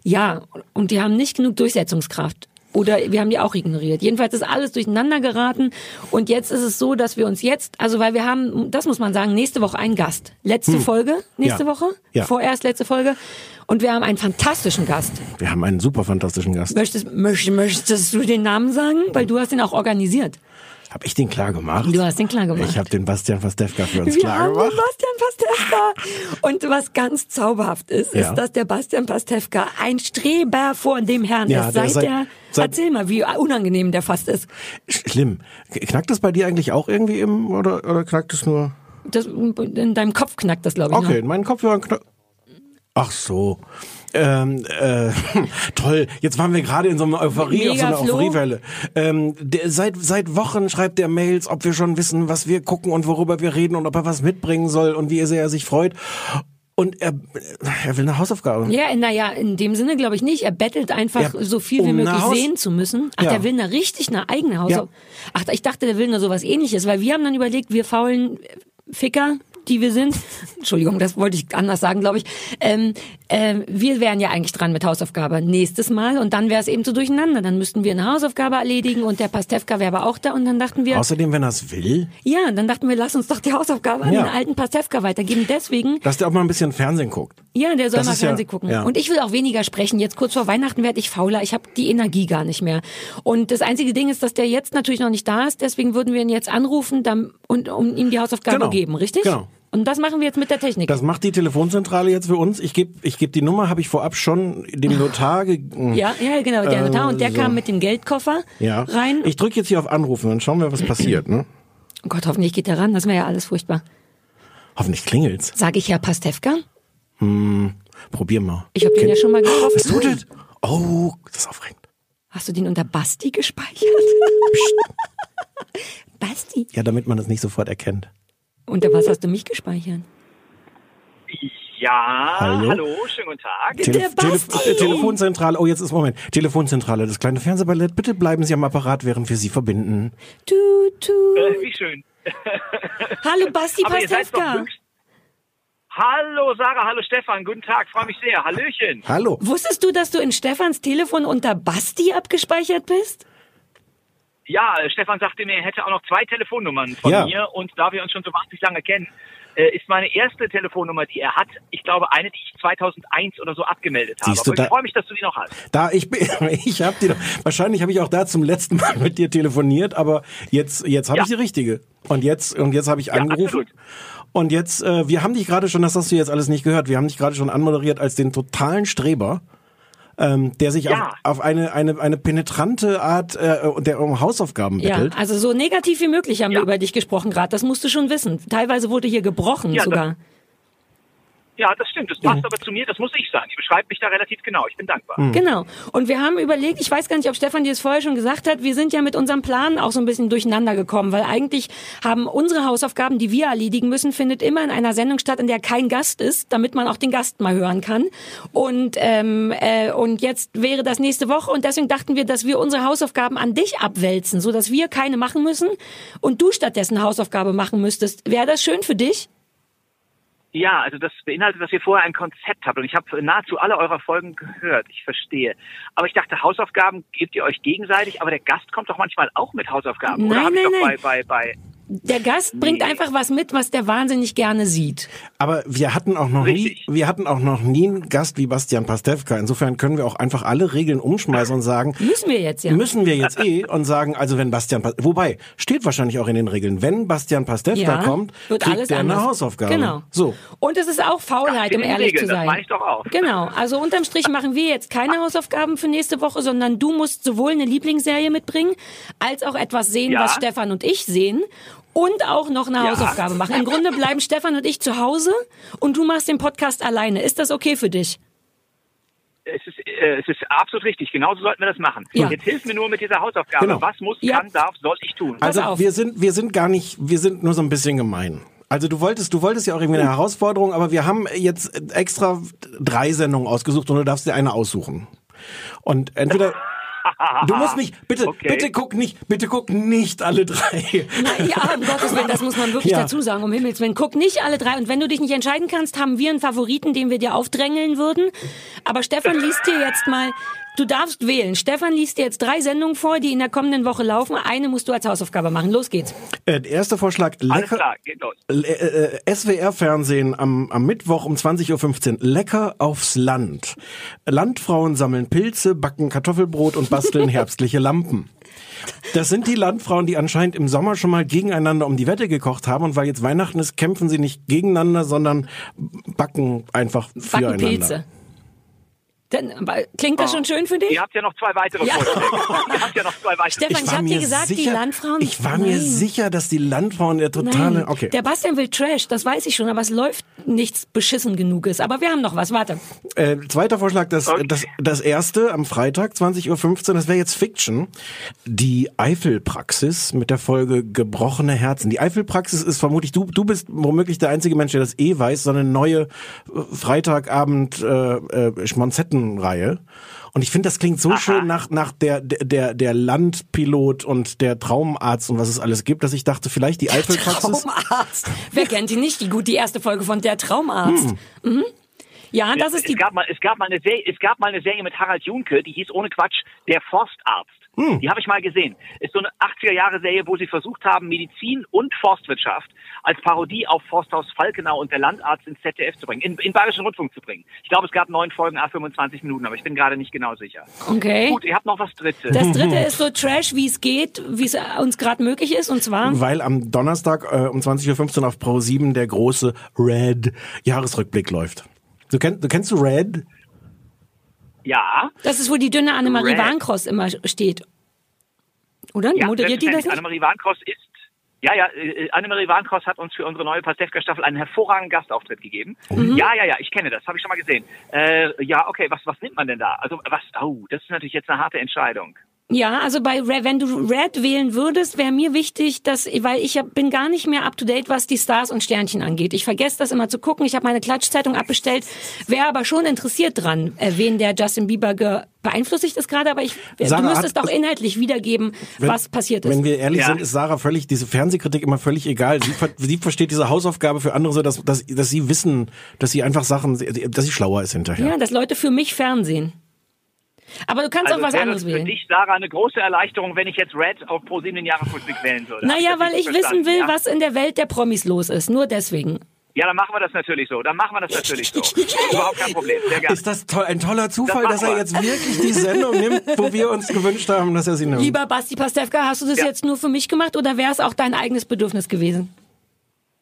Ja, und die haben nicht genug Durchsetzungskraft. Oder wir haben die auch ignoriert. Jedenfalls ist alles durcheinander geraten. Und jetzt ist es so, dass wir uns jetzt, also weil wir haben, das muss man sagen, nächste Woche einen Gast. Letzte Folge, nächste Hm. Ja. Woche. Ja. Vorerst letzte Folge. Und wir haben einen fantastischen Gast. Wir haben einen super fantastischen Gast. Möchtest, möchtest, möchtest du den Namen sagen? Weil du hast ihn auch organisiert. Hab ich den klar gemacht? Du hast den klar gemacht. Ich habe den Bastian Pastewka für uns Wir klar haben gemacht. den Bastian Pastewka. Und was ganz zauberhaft ist, Ja. ist, dass der Bastian Pastewka ein Streber vor dem Herrn Ja, ist. der Seit, seit- der, seit- erzähl mal, wie unangenehm der fast ist. Schlimm. Knackt das bei dir eigentlich auch irgendwie im oder oder knackt es nur? Das, in deinem Kopf knackt das, glaube ich. Okay, Noch. in meinen Kopfhörern knackt. Ach so. Ähm, äh, toll. Jetzt waren wir gerade in so einer Euphorie, auf so einer Mega. Euphoriewelle. Ähm, der, seit seit Wochen schreibt der Mails, ob wir schon wissen, was wir gucken und worüber wir reden und ob er was mitbringen soll und wie sehr er sich freut. Und er, er will eine Hausaufgabe. Ja, naja, in dem Sinne glaube ich nicht. Er bettelt einfach Ja, so viel wie um eine möglich Haus- sehen zu müssen. Ach, Ja. der will eine richtig eine eigene Hausaufgabe. Ach, ich dachte, der will nur sowas ähnliches, weil wir haben dann überlegt, wir faulen Ficker, die wir sind. Entschuldigung, das wollte ich anders sagen, glaube ich. Ähm, ähm, wir wären ja eigentlich dran mit Hausaufgabe nächstes Mal und dann wäre es eben so durcheinander. Dann müssten wir eine Hausaufgabe erledigen und der Pastewka wäre aber auch da und dann dachten wir, Außerdem, wenn er es will, ja, dann dachten wir, lass uns doch die Hausaufgabe an Ja. den alten Pastewka weitergeben. Deswegen dass der auch mal ein bisschen Fernsehen guckt. ja, der soll Das mal ist ja- Fernsehen gucken. ja. Und ich will auch weniger sprechen. Jetzt kurz vor Weihnachten werde ich fauler. Ich habe die Energie gar nicht mehr. Und das einzige Ding ist, dass der jetzt natürlich noch nicht da ist. Deswegen würden wir ihn jetzt anrufen dann, und um ihm die Hausaufgabe Genau. geben, richtig? Genau. Und das machen wir jetzt mit der Technik. Das macht die Telefonzentrale jetzt für uns. Ich gebe ich geb die Nummer, habe ich vorab schon dem Notar gegeben. ja, ja, genau, der Notar. Und der so. kam mit dem Geldkoffer Ja. rein. Ich drücke jetzt hier auf Anrufen, dann schauen wir, was passiert. Ne? oh Gott, hoffentlich geht der ran. Das wäre ja alles furchtbar. Hoffentlich klingelt's. Sag ich Herr Pastewka? Probier mal. Ich habe den ja schon mal getroffen. Was tut das? Oh, das ist aufregend. Hast du den unter Basti gespeichert? Basti. Ja, damit man das nicht sofort erkennt. Unter was hast du mich gespeichert? Ja, Hallo? hallo, schönen guten Tag. Der Basti. äh, Telefonzentrale. Oh, jetzt ist Moment. Telefonzentrale, das kleine Fernsehballett. Bitte bleiben Sie am Apparat, während wir Sie verbinden. Tu, tu. Äh, wie schön. Hallo Basti Pastewka. Hallo Sarah, hallo Stefan, guten Tag, freue mich sehr. Hallöchen. Hallo. Wusstest du, dass du in Stefans Telefon unter Basti abgespeichert bist? Ja, Stefan sagte mir, er hätte auch noch zwei Telefonnummern von Ja. mir und da wir uns schon so wahnsinnig lange kennen, äh, ist meine erste Telefonnummer, die er hat, ich glaube eine, die ich 2001 oder so abgemeldet habe. Siehst du, da- ich freue mich, dass du die noch hast. Da ich bin, ich habe die. doch- Wahrscheinlich habe ich auch da zum letzten Mal mit dir telefoniert, aber jetzt jetzt habe Ja. ich die richtige. Und jetzt und jetzt habe ich angerufen. absolut. Und jetzt, äh, wir haben dich gerade schon, das hast du jetzt alles nicht gehört, wir haben dich gerade schon anmoderiert als den totalen Streber, ähm, der sich Ja. auf, auf eine, eine, eine penetrante Art äh, der um Hausaufgaben Ja, bettelt. also so negativ wie möglich haben wir Ja. über dich gesprochen gerade. Das musst du schon wissen. Teilweise wurde hier gebrochen Ja, das- sogar. Ja, das stimmt. Das passt aber zu mir, das muss ich sagen. Ich beschreibe mich da relativ genau. Ich bin dankbar. Hm. Genau. Und wir haben überlegt, ich weiß gar nicht, ob Stefan dir das vorher schon gesagt hat, wir sind ja mit unserem Plan auch so ein bisschen durcheinander gekommen, weil eigentlich haben unsere Hausaufgaben, die wir erledigen müssen, findet immer in einer Sendung statt, in der kein Gast ist, damit man auch den Gast mal hören kann. Und, ähm, äh, und jetzt wäre das nächste Woche und deswegen dachten wir, dass wir unsere Hausaufgaben an dich abwälzen, so dass wir keine machen müssen und du stattdessen eine Hausaufgabe machen müsstest. Wäre das schön für dich? Ja, also das beinhaltet, dass ihr vorher ein Konzept habt und ich habe nahezu alle eurer Folgen gehört. Ich verstehe. Aber ich dachte, Hausaufgaben gebt ihr euch gegenseitig, aber der Gast kommt doch manchmal auch mit Hausaufgaben. Oder Nein, hab ich nein, doch nein. bei, bei, bei Der Gast bringt einfach was mit, was der wahnsinnig gerne sieht. Aber wir hatten auch noch nie, Richtig. wir hatten auch noch nie einen Gast wie Bastian Pastewka. Insofern können wir auch einfach alle Regeln umschmeißen und sagen, Müssen wir jetzt ja. müssen wir jetzt eh und sagen, also wenn Bastian, wobei steht wahrscheinlich auch in den Regeln, wenn Bastian Pastewka ja, kommt, wird kriegt alles der eine anders. Hausaufgabe. Genau. So. Und es ist auch Faulheit, Das um ehrlich Regeln, zu das sein. meine ich doch auch. Genau. Also unterm Strich machen wir jetzt keine Hausaufgaben für nächste Woche, sondern du musst sowohl eine Lieblingsserie mitbringen, als auch etwas sehen, Ja. was Stefan und ich sehen. Und auch noch eine Ja. Hausaufgabe machen. Im Grunde bleiben Stefan und ich zu Hause und du machst den Podcast alleine. Ist das okay für dich? es ist, äh, es ist absolut richtig. Genauso sollten wir das machen. Ja. Jetzt hilf mir nur mit dieser Hausaufgabe. Genau. Was muss, Ja. kann, darf, soll ich tun? Also wir sind, wir sind gar nicht, wir sind nur so ein bisschen gemein. Also du wolltest, du wolltest ja auch irgendwie eine Herausforderung, aber wir haben jetzt extra drei Sendungen ausgesucht und du darfst dir eine aussuchen. Und entweder Du musst nicht, bitte, Okay. bitte guck nicht, bitte guck nicht alle drei. Na, ja, um Gottes Willen, das muss man wirklich Ja. dazu sagen, um Himmels Willen. Guck nicht alle drei. Und wenn du dich nicht entscheiden kannst, haben wir einen Favoriten, den wir dir aufdrängeln würden. Aber Stefan liest dir jetzt mal, du darfst wählen. Stefan liest dir jetzt drei Sendungen vor, die in der kommenden Woche laufen. Eine musst du als Hausaufgabe machen. Los geht's. Äh, der erste Vorschlag, Alles lecker, klar, geht los. äh, äh, SWR-Fernsehen am, am Mittwoch um 20.15 Uhr. Lecker aufs Land. Landfrauen sammeln Pilze, backen Kartoffelbrot und basteln herbstliche Lampen. Das sind die Landfrauen, die anscheinend im Sommer schon mal gegeneinander um die Wette gekocht haben und weil jetzt Weihnachten ist, kämpfen sie nicht gegeneinander, sondern backen einfach Backen füreinander. Pilze. Denn, aber klingt das schon schön für dich? Ihr habt ja noch zwei weitere Ja. Vorschläge. Ihr habt ja noch zwei weitere. Stefan, ich, war hab mir dir gesagt, sicher, die Landfrauen. Ich war mir Nein. sicher, dass die Landfrauen der totale. Nein. Okay. Der Bastian will Trash, das weiß ich schon, aber es läuft nichts beschissen genuges. Aber wir haben noch was, warte. Äh, zweiter Vorschlag, das, Okay. das, das erste am Freitag, 20.15 Uhr, das wäre jetzt Fiction. Die Eifelpraxis mit der Folge Gebrochene Herzen. Die Eifelpraxis ist vermutlich, du, du bist womöglich der einzige Mensch, der das eh weiß, so eine neue äh, Freitagabend äh, äh, Schmonzettenreihe. Und ich finde, das klingt so schön nach, nach der, der, der Landpilot und der Traumarzt und was es alles gibt, dass ich dachte, vielleicht die Eifelpraxis. Traumarzt. Wer kennt die nicht? Die gut, die erste Folge von Der Traumarzt. Mhm. Ja, das ist es, die. gab mal, es, gab mal eine Serie, es gab mal eine Serie mit Harald Junke, die hieß ohne Quatsch Der Forstarzt. Hm. Die habe ich mal gesehen. Ist so eine 80er-Jahre-Serie, wo sie versucht haben, Medizin und Forstwirtschaft als Parodie auf Forsthaus Falkenau und der Landarzt ins ZDF zu bringen, in, in Bayerischen Rundfunk zu bringen. Ich glaube, es gab neun Folgen, a 25 Minuten, aber ich bin gerade nicht genau sicher. Okay. Gut, ihr habt noch was Drittes. Das dritte ist so Trash, wie es geht, wie es uns gerade möglich ist. Und zwar. Weil am Donnerstag äh, um 20.15 Uhr auf Pro 7 der große Red Jahresrückblick läuft. Du, kennst, du kennst du Red? ja. Das ist, wo die dünne Annemarie Red. Warnkross immer steht. Oder? Ja, Moderiert die das nicht? Annemarie Warnkross ist. Ja, ja, äh, Annemarie Warnkross hat uns für unsere neue Pastewka-Staffel einen hervorragenden Gastauftritt gegeben. Mhm. Ja, ja, ja, ich kenne das, habe ich schon mal gesehen. Äh, ja, okay, was, was nimmt man denn da? Also, was, oh, das ist natürlich jetzt eine harte Entscheidung. Ja, also bei Red, wenn du Red wählen würdest, wäre mir wichtig, dass, weil ich bin gar nicht mehr up to date, was die Stars und Sternchen angeht. Ich vergesse das immer zu gucken. Ich habe meine Klatschzeitung abbestellt. Wäre aber schon interessiert dran, äh, wen der Justin Bieber ge beeinflusst sich das gerade, aber ich, Sarah du müsstest hat- auch inhaltlich wiedergeben, Wenn- was passiert ist. Wenn wir ehrlich Ja. sind, ist Sarah völlig, diese Fernsehkritik immer völlig egal. Sie, ver sie versteht diese Hausaufgabe für andere so, dass, dass, dass sie wissen, dass sie einfach Sachen, dass sie schlauer ist hinterher. ja, dass Leute für mich fernsehen. Aber du kannst Also auch was wäre anderes es für wählen. dich, Sarah, eine große Erleichterung, wenn ich jetzt Red auf Pro 7 den Jahresrückblick wählen würde. Naja, weil ich wissen will, ja? was in der Welt der Promis los ist. Nur deswegen. Ja, dann machen wir das natürlich so. Dann machen wir das natürlich so. Überhaupt kein Problem. Sehr gerne. Ist das toll, ein toller Zufall, Das dass er jetzt wirklich die Sendung nimmt, wo wir uns gewünscht haben, dass er sie nimmt? Lieber Basti Pastewka, hast du das Ja. jetzt nur für mich gemacht oder wäre es auch dein eigenes Bedürfnis gewesen?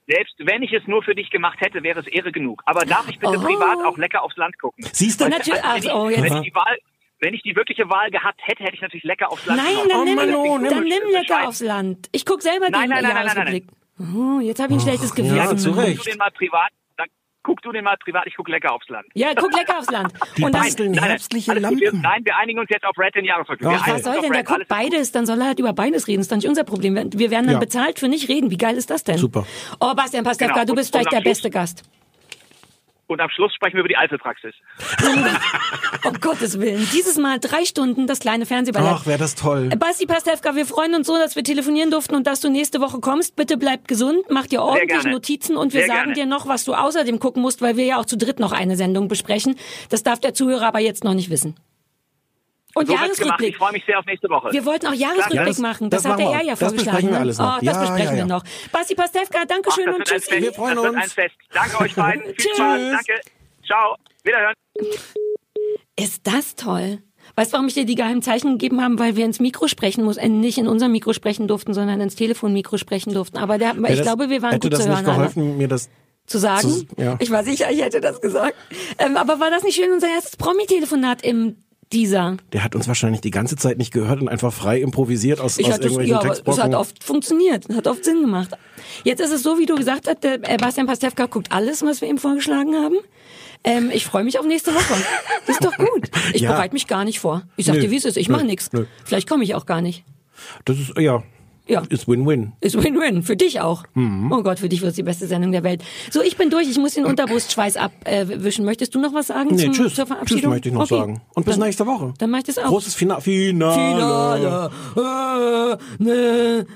Selbst wenn ich es nur für dich gemacht hätte, wäre es Ehre genug. Aber darf ich bitte Oh. privat auch lecker aufs Land gucken? Siehst du? Natürlich. Ich, oh, jetzt. wenn ich die Wahl, wenn ich die wirkliche Wahl gehabt hätte, hätte ich natürlich lecker aufs Land Nein, dann Oh, nimm, Manu, nimm dann nimm lecker aufs Land. Ich guck selber Nein, den nein, nein, nein, nein, Jahresrückblick. Oh, jetzt habe ich ein schlechtes Gewissen. ja, zu Recht. Guck du den mal privat. Dann guck du den mal privat. Ich guck lecker aufs Land. Ja, guck lecker aufs Land. Die Und dann, basteln Nein, nein, herbstliche alles gut. Wir, Lampen. nein, wir einigen uns jetzt auf Red den Jahresrückblick. Ja, Wir einigen was soll denn? Der guckt beides, dann soll er halt über beides reden. Das ist doch nicht unser Problem. Wir werden dann Ja. bezahlt für nicht reden. Wie geil ist das denn? Super. Oh, Bastian Pastewka, Genau. du bist Und- vielleicht und der Schluss- beste Gast. Und am Schluss sprechen wir über die Einzelpraxis. Um Gottes Willen. Dieses Mal drei Stunden das kleine Fernsehballett. Ach, wäre das toll. Basti Pastewka, wir freuen uns so, dass wir telefonieren durften und dass du nächste Woche kommst. Bitte bleib gesund, mach dir ordentlich. Notizen und wir Sehr sagen gerne. dir noch, was du außerdem gucken musst, weil wir ja auch zu dritt noch eine Sendung besprechen. Das darf der Zuhörer aber jetzt noch nicht wissen. Und So. Jahresrückblick. Ich freue mich sehr auf nächste Woche. Wir wollten auch Jahresrückblick Ja, das- machen. das Das, hatte machen wir. er ja Das vorgeschlagen. besprechen wir ne? alles noch. Oh, das Ja, besprechen ja, wir ja. noch. Basti Pastewka, Ach, Dankeschön das und. Fest. Wir freuen das wird uns. ein Fest. Danke euch beiden. Viel Tschüss. Spaß. Danke. Ciao. Wiederhören. Ist das toll? Weißt du, warum ich dir die geheimen Zeichen gegeben haben? Weil wir ins Mikro sprechen mussten, äh, nicht in unser Mikro sprechen durften, sondern ins Telefonmikro sprechen durften. Aber der, ich das- glaube, wir waren hätte gut das zu nicht hören. alle. geholfen, mir das Zu sagen? Zu- ja. Ich war sicher, ich hätte das gesagt. Ähm, aber war das nicht schön, unser erstes Promi-Telefonat im dieser? Der hat uns wahrscheinlich die ganze Zeit nicht gehört und einfach frei improvisiert aus, Ich aus hatte irgendwelchen ja, aber es Textbrocken. hat oft funktioniert, hat oft Sinn gemacht. Jetzt ist es so, wie du gesagt hast, der äh, Bastian Pastewka guckt alles, was wir ihm vorgeschlagen haben. Ähm, ich freue mich auf nächste Woche. Das ist doch gut. Ich Ja. bereite mich gar nicht vor. Ich sag Nö. dir, wie es ist. Ich mache nichts. Vielleicht komme ich auch gar nicht. Das ist, ja, Ja. ist Win-Win. Ist Win-Win. Für dich auch. Mhm. Oh Gott, für dich wird es die beste Sendung der Welt. So, ich bin durch. Ich muss den Unterbrustschweiß abwischen. Möchtest du noch was sagen Nee, zum, tschüss. zur Verabschiedung? Tschüss möchte ich noch Okay. sagen. Und bis Dann- nächste Woche. Dann mach ich das auch. Großes Fina Finale. Finale. Äh, ne.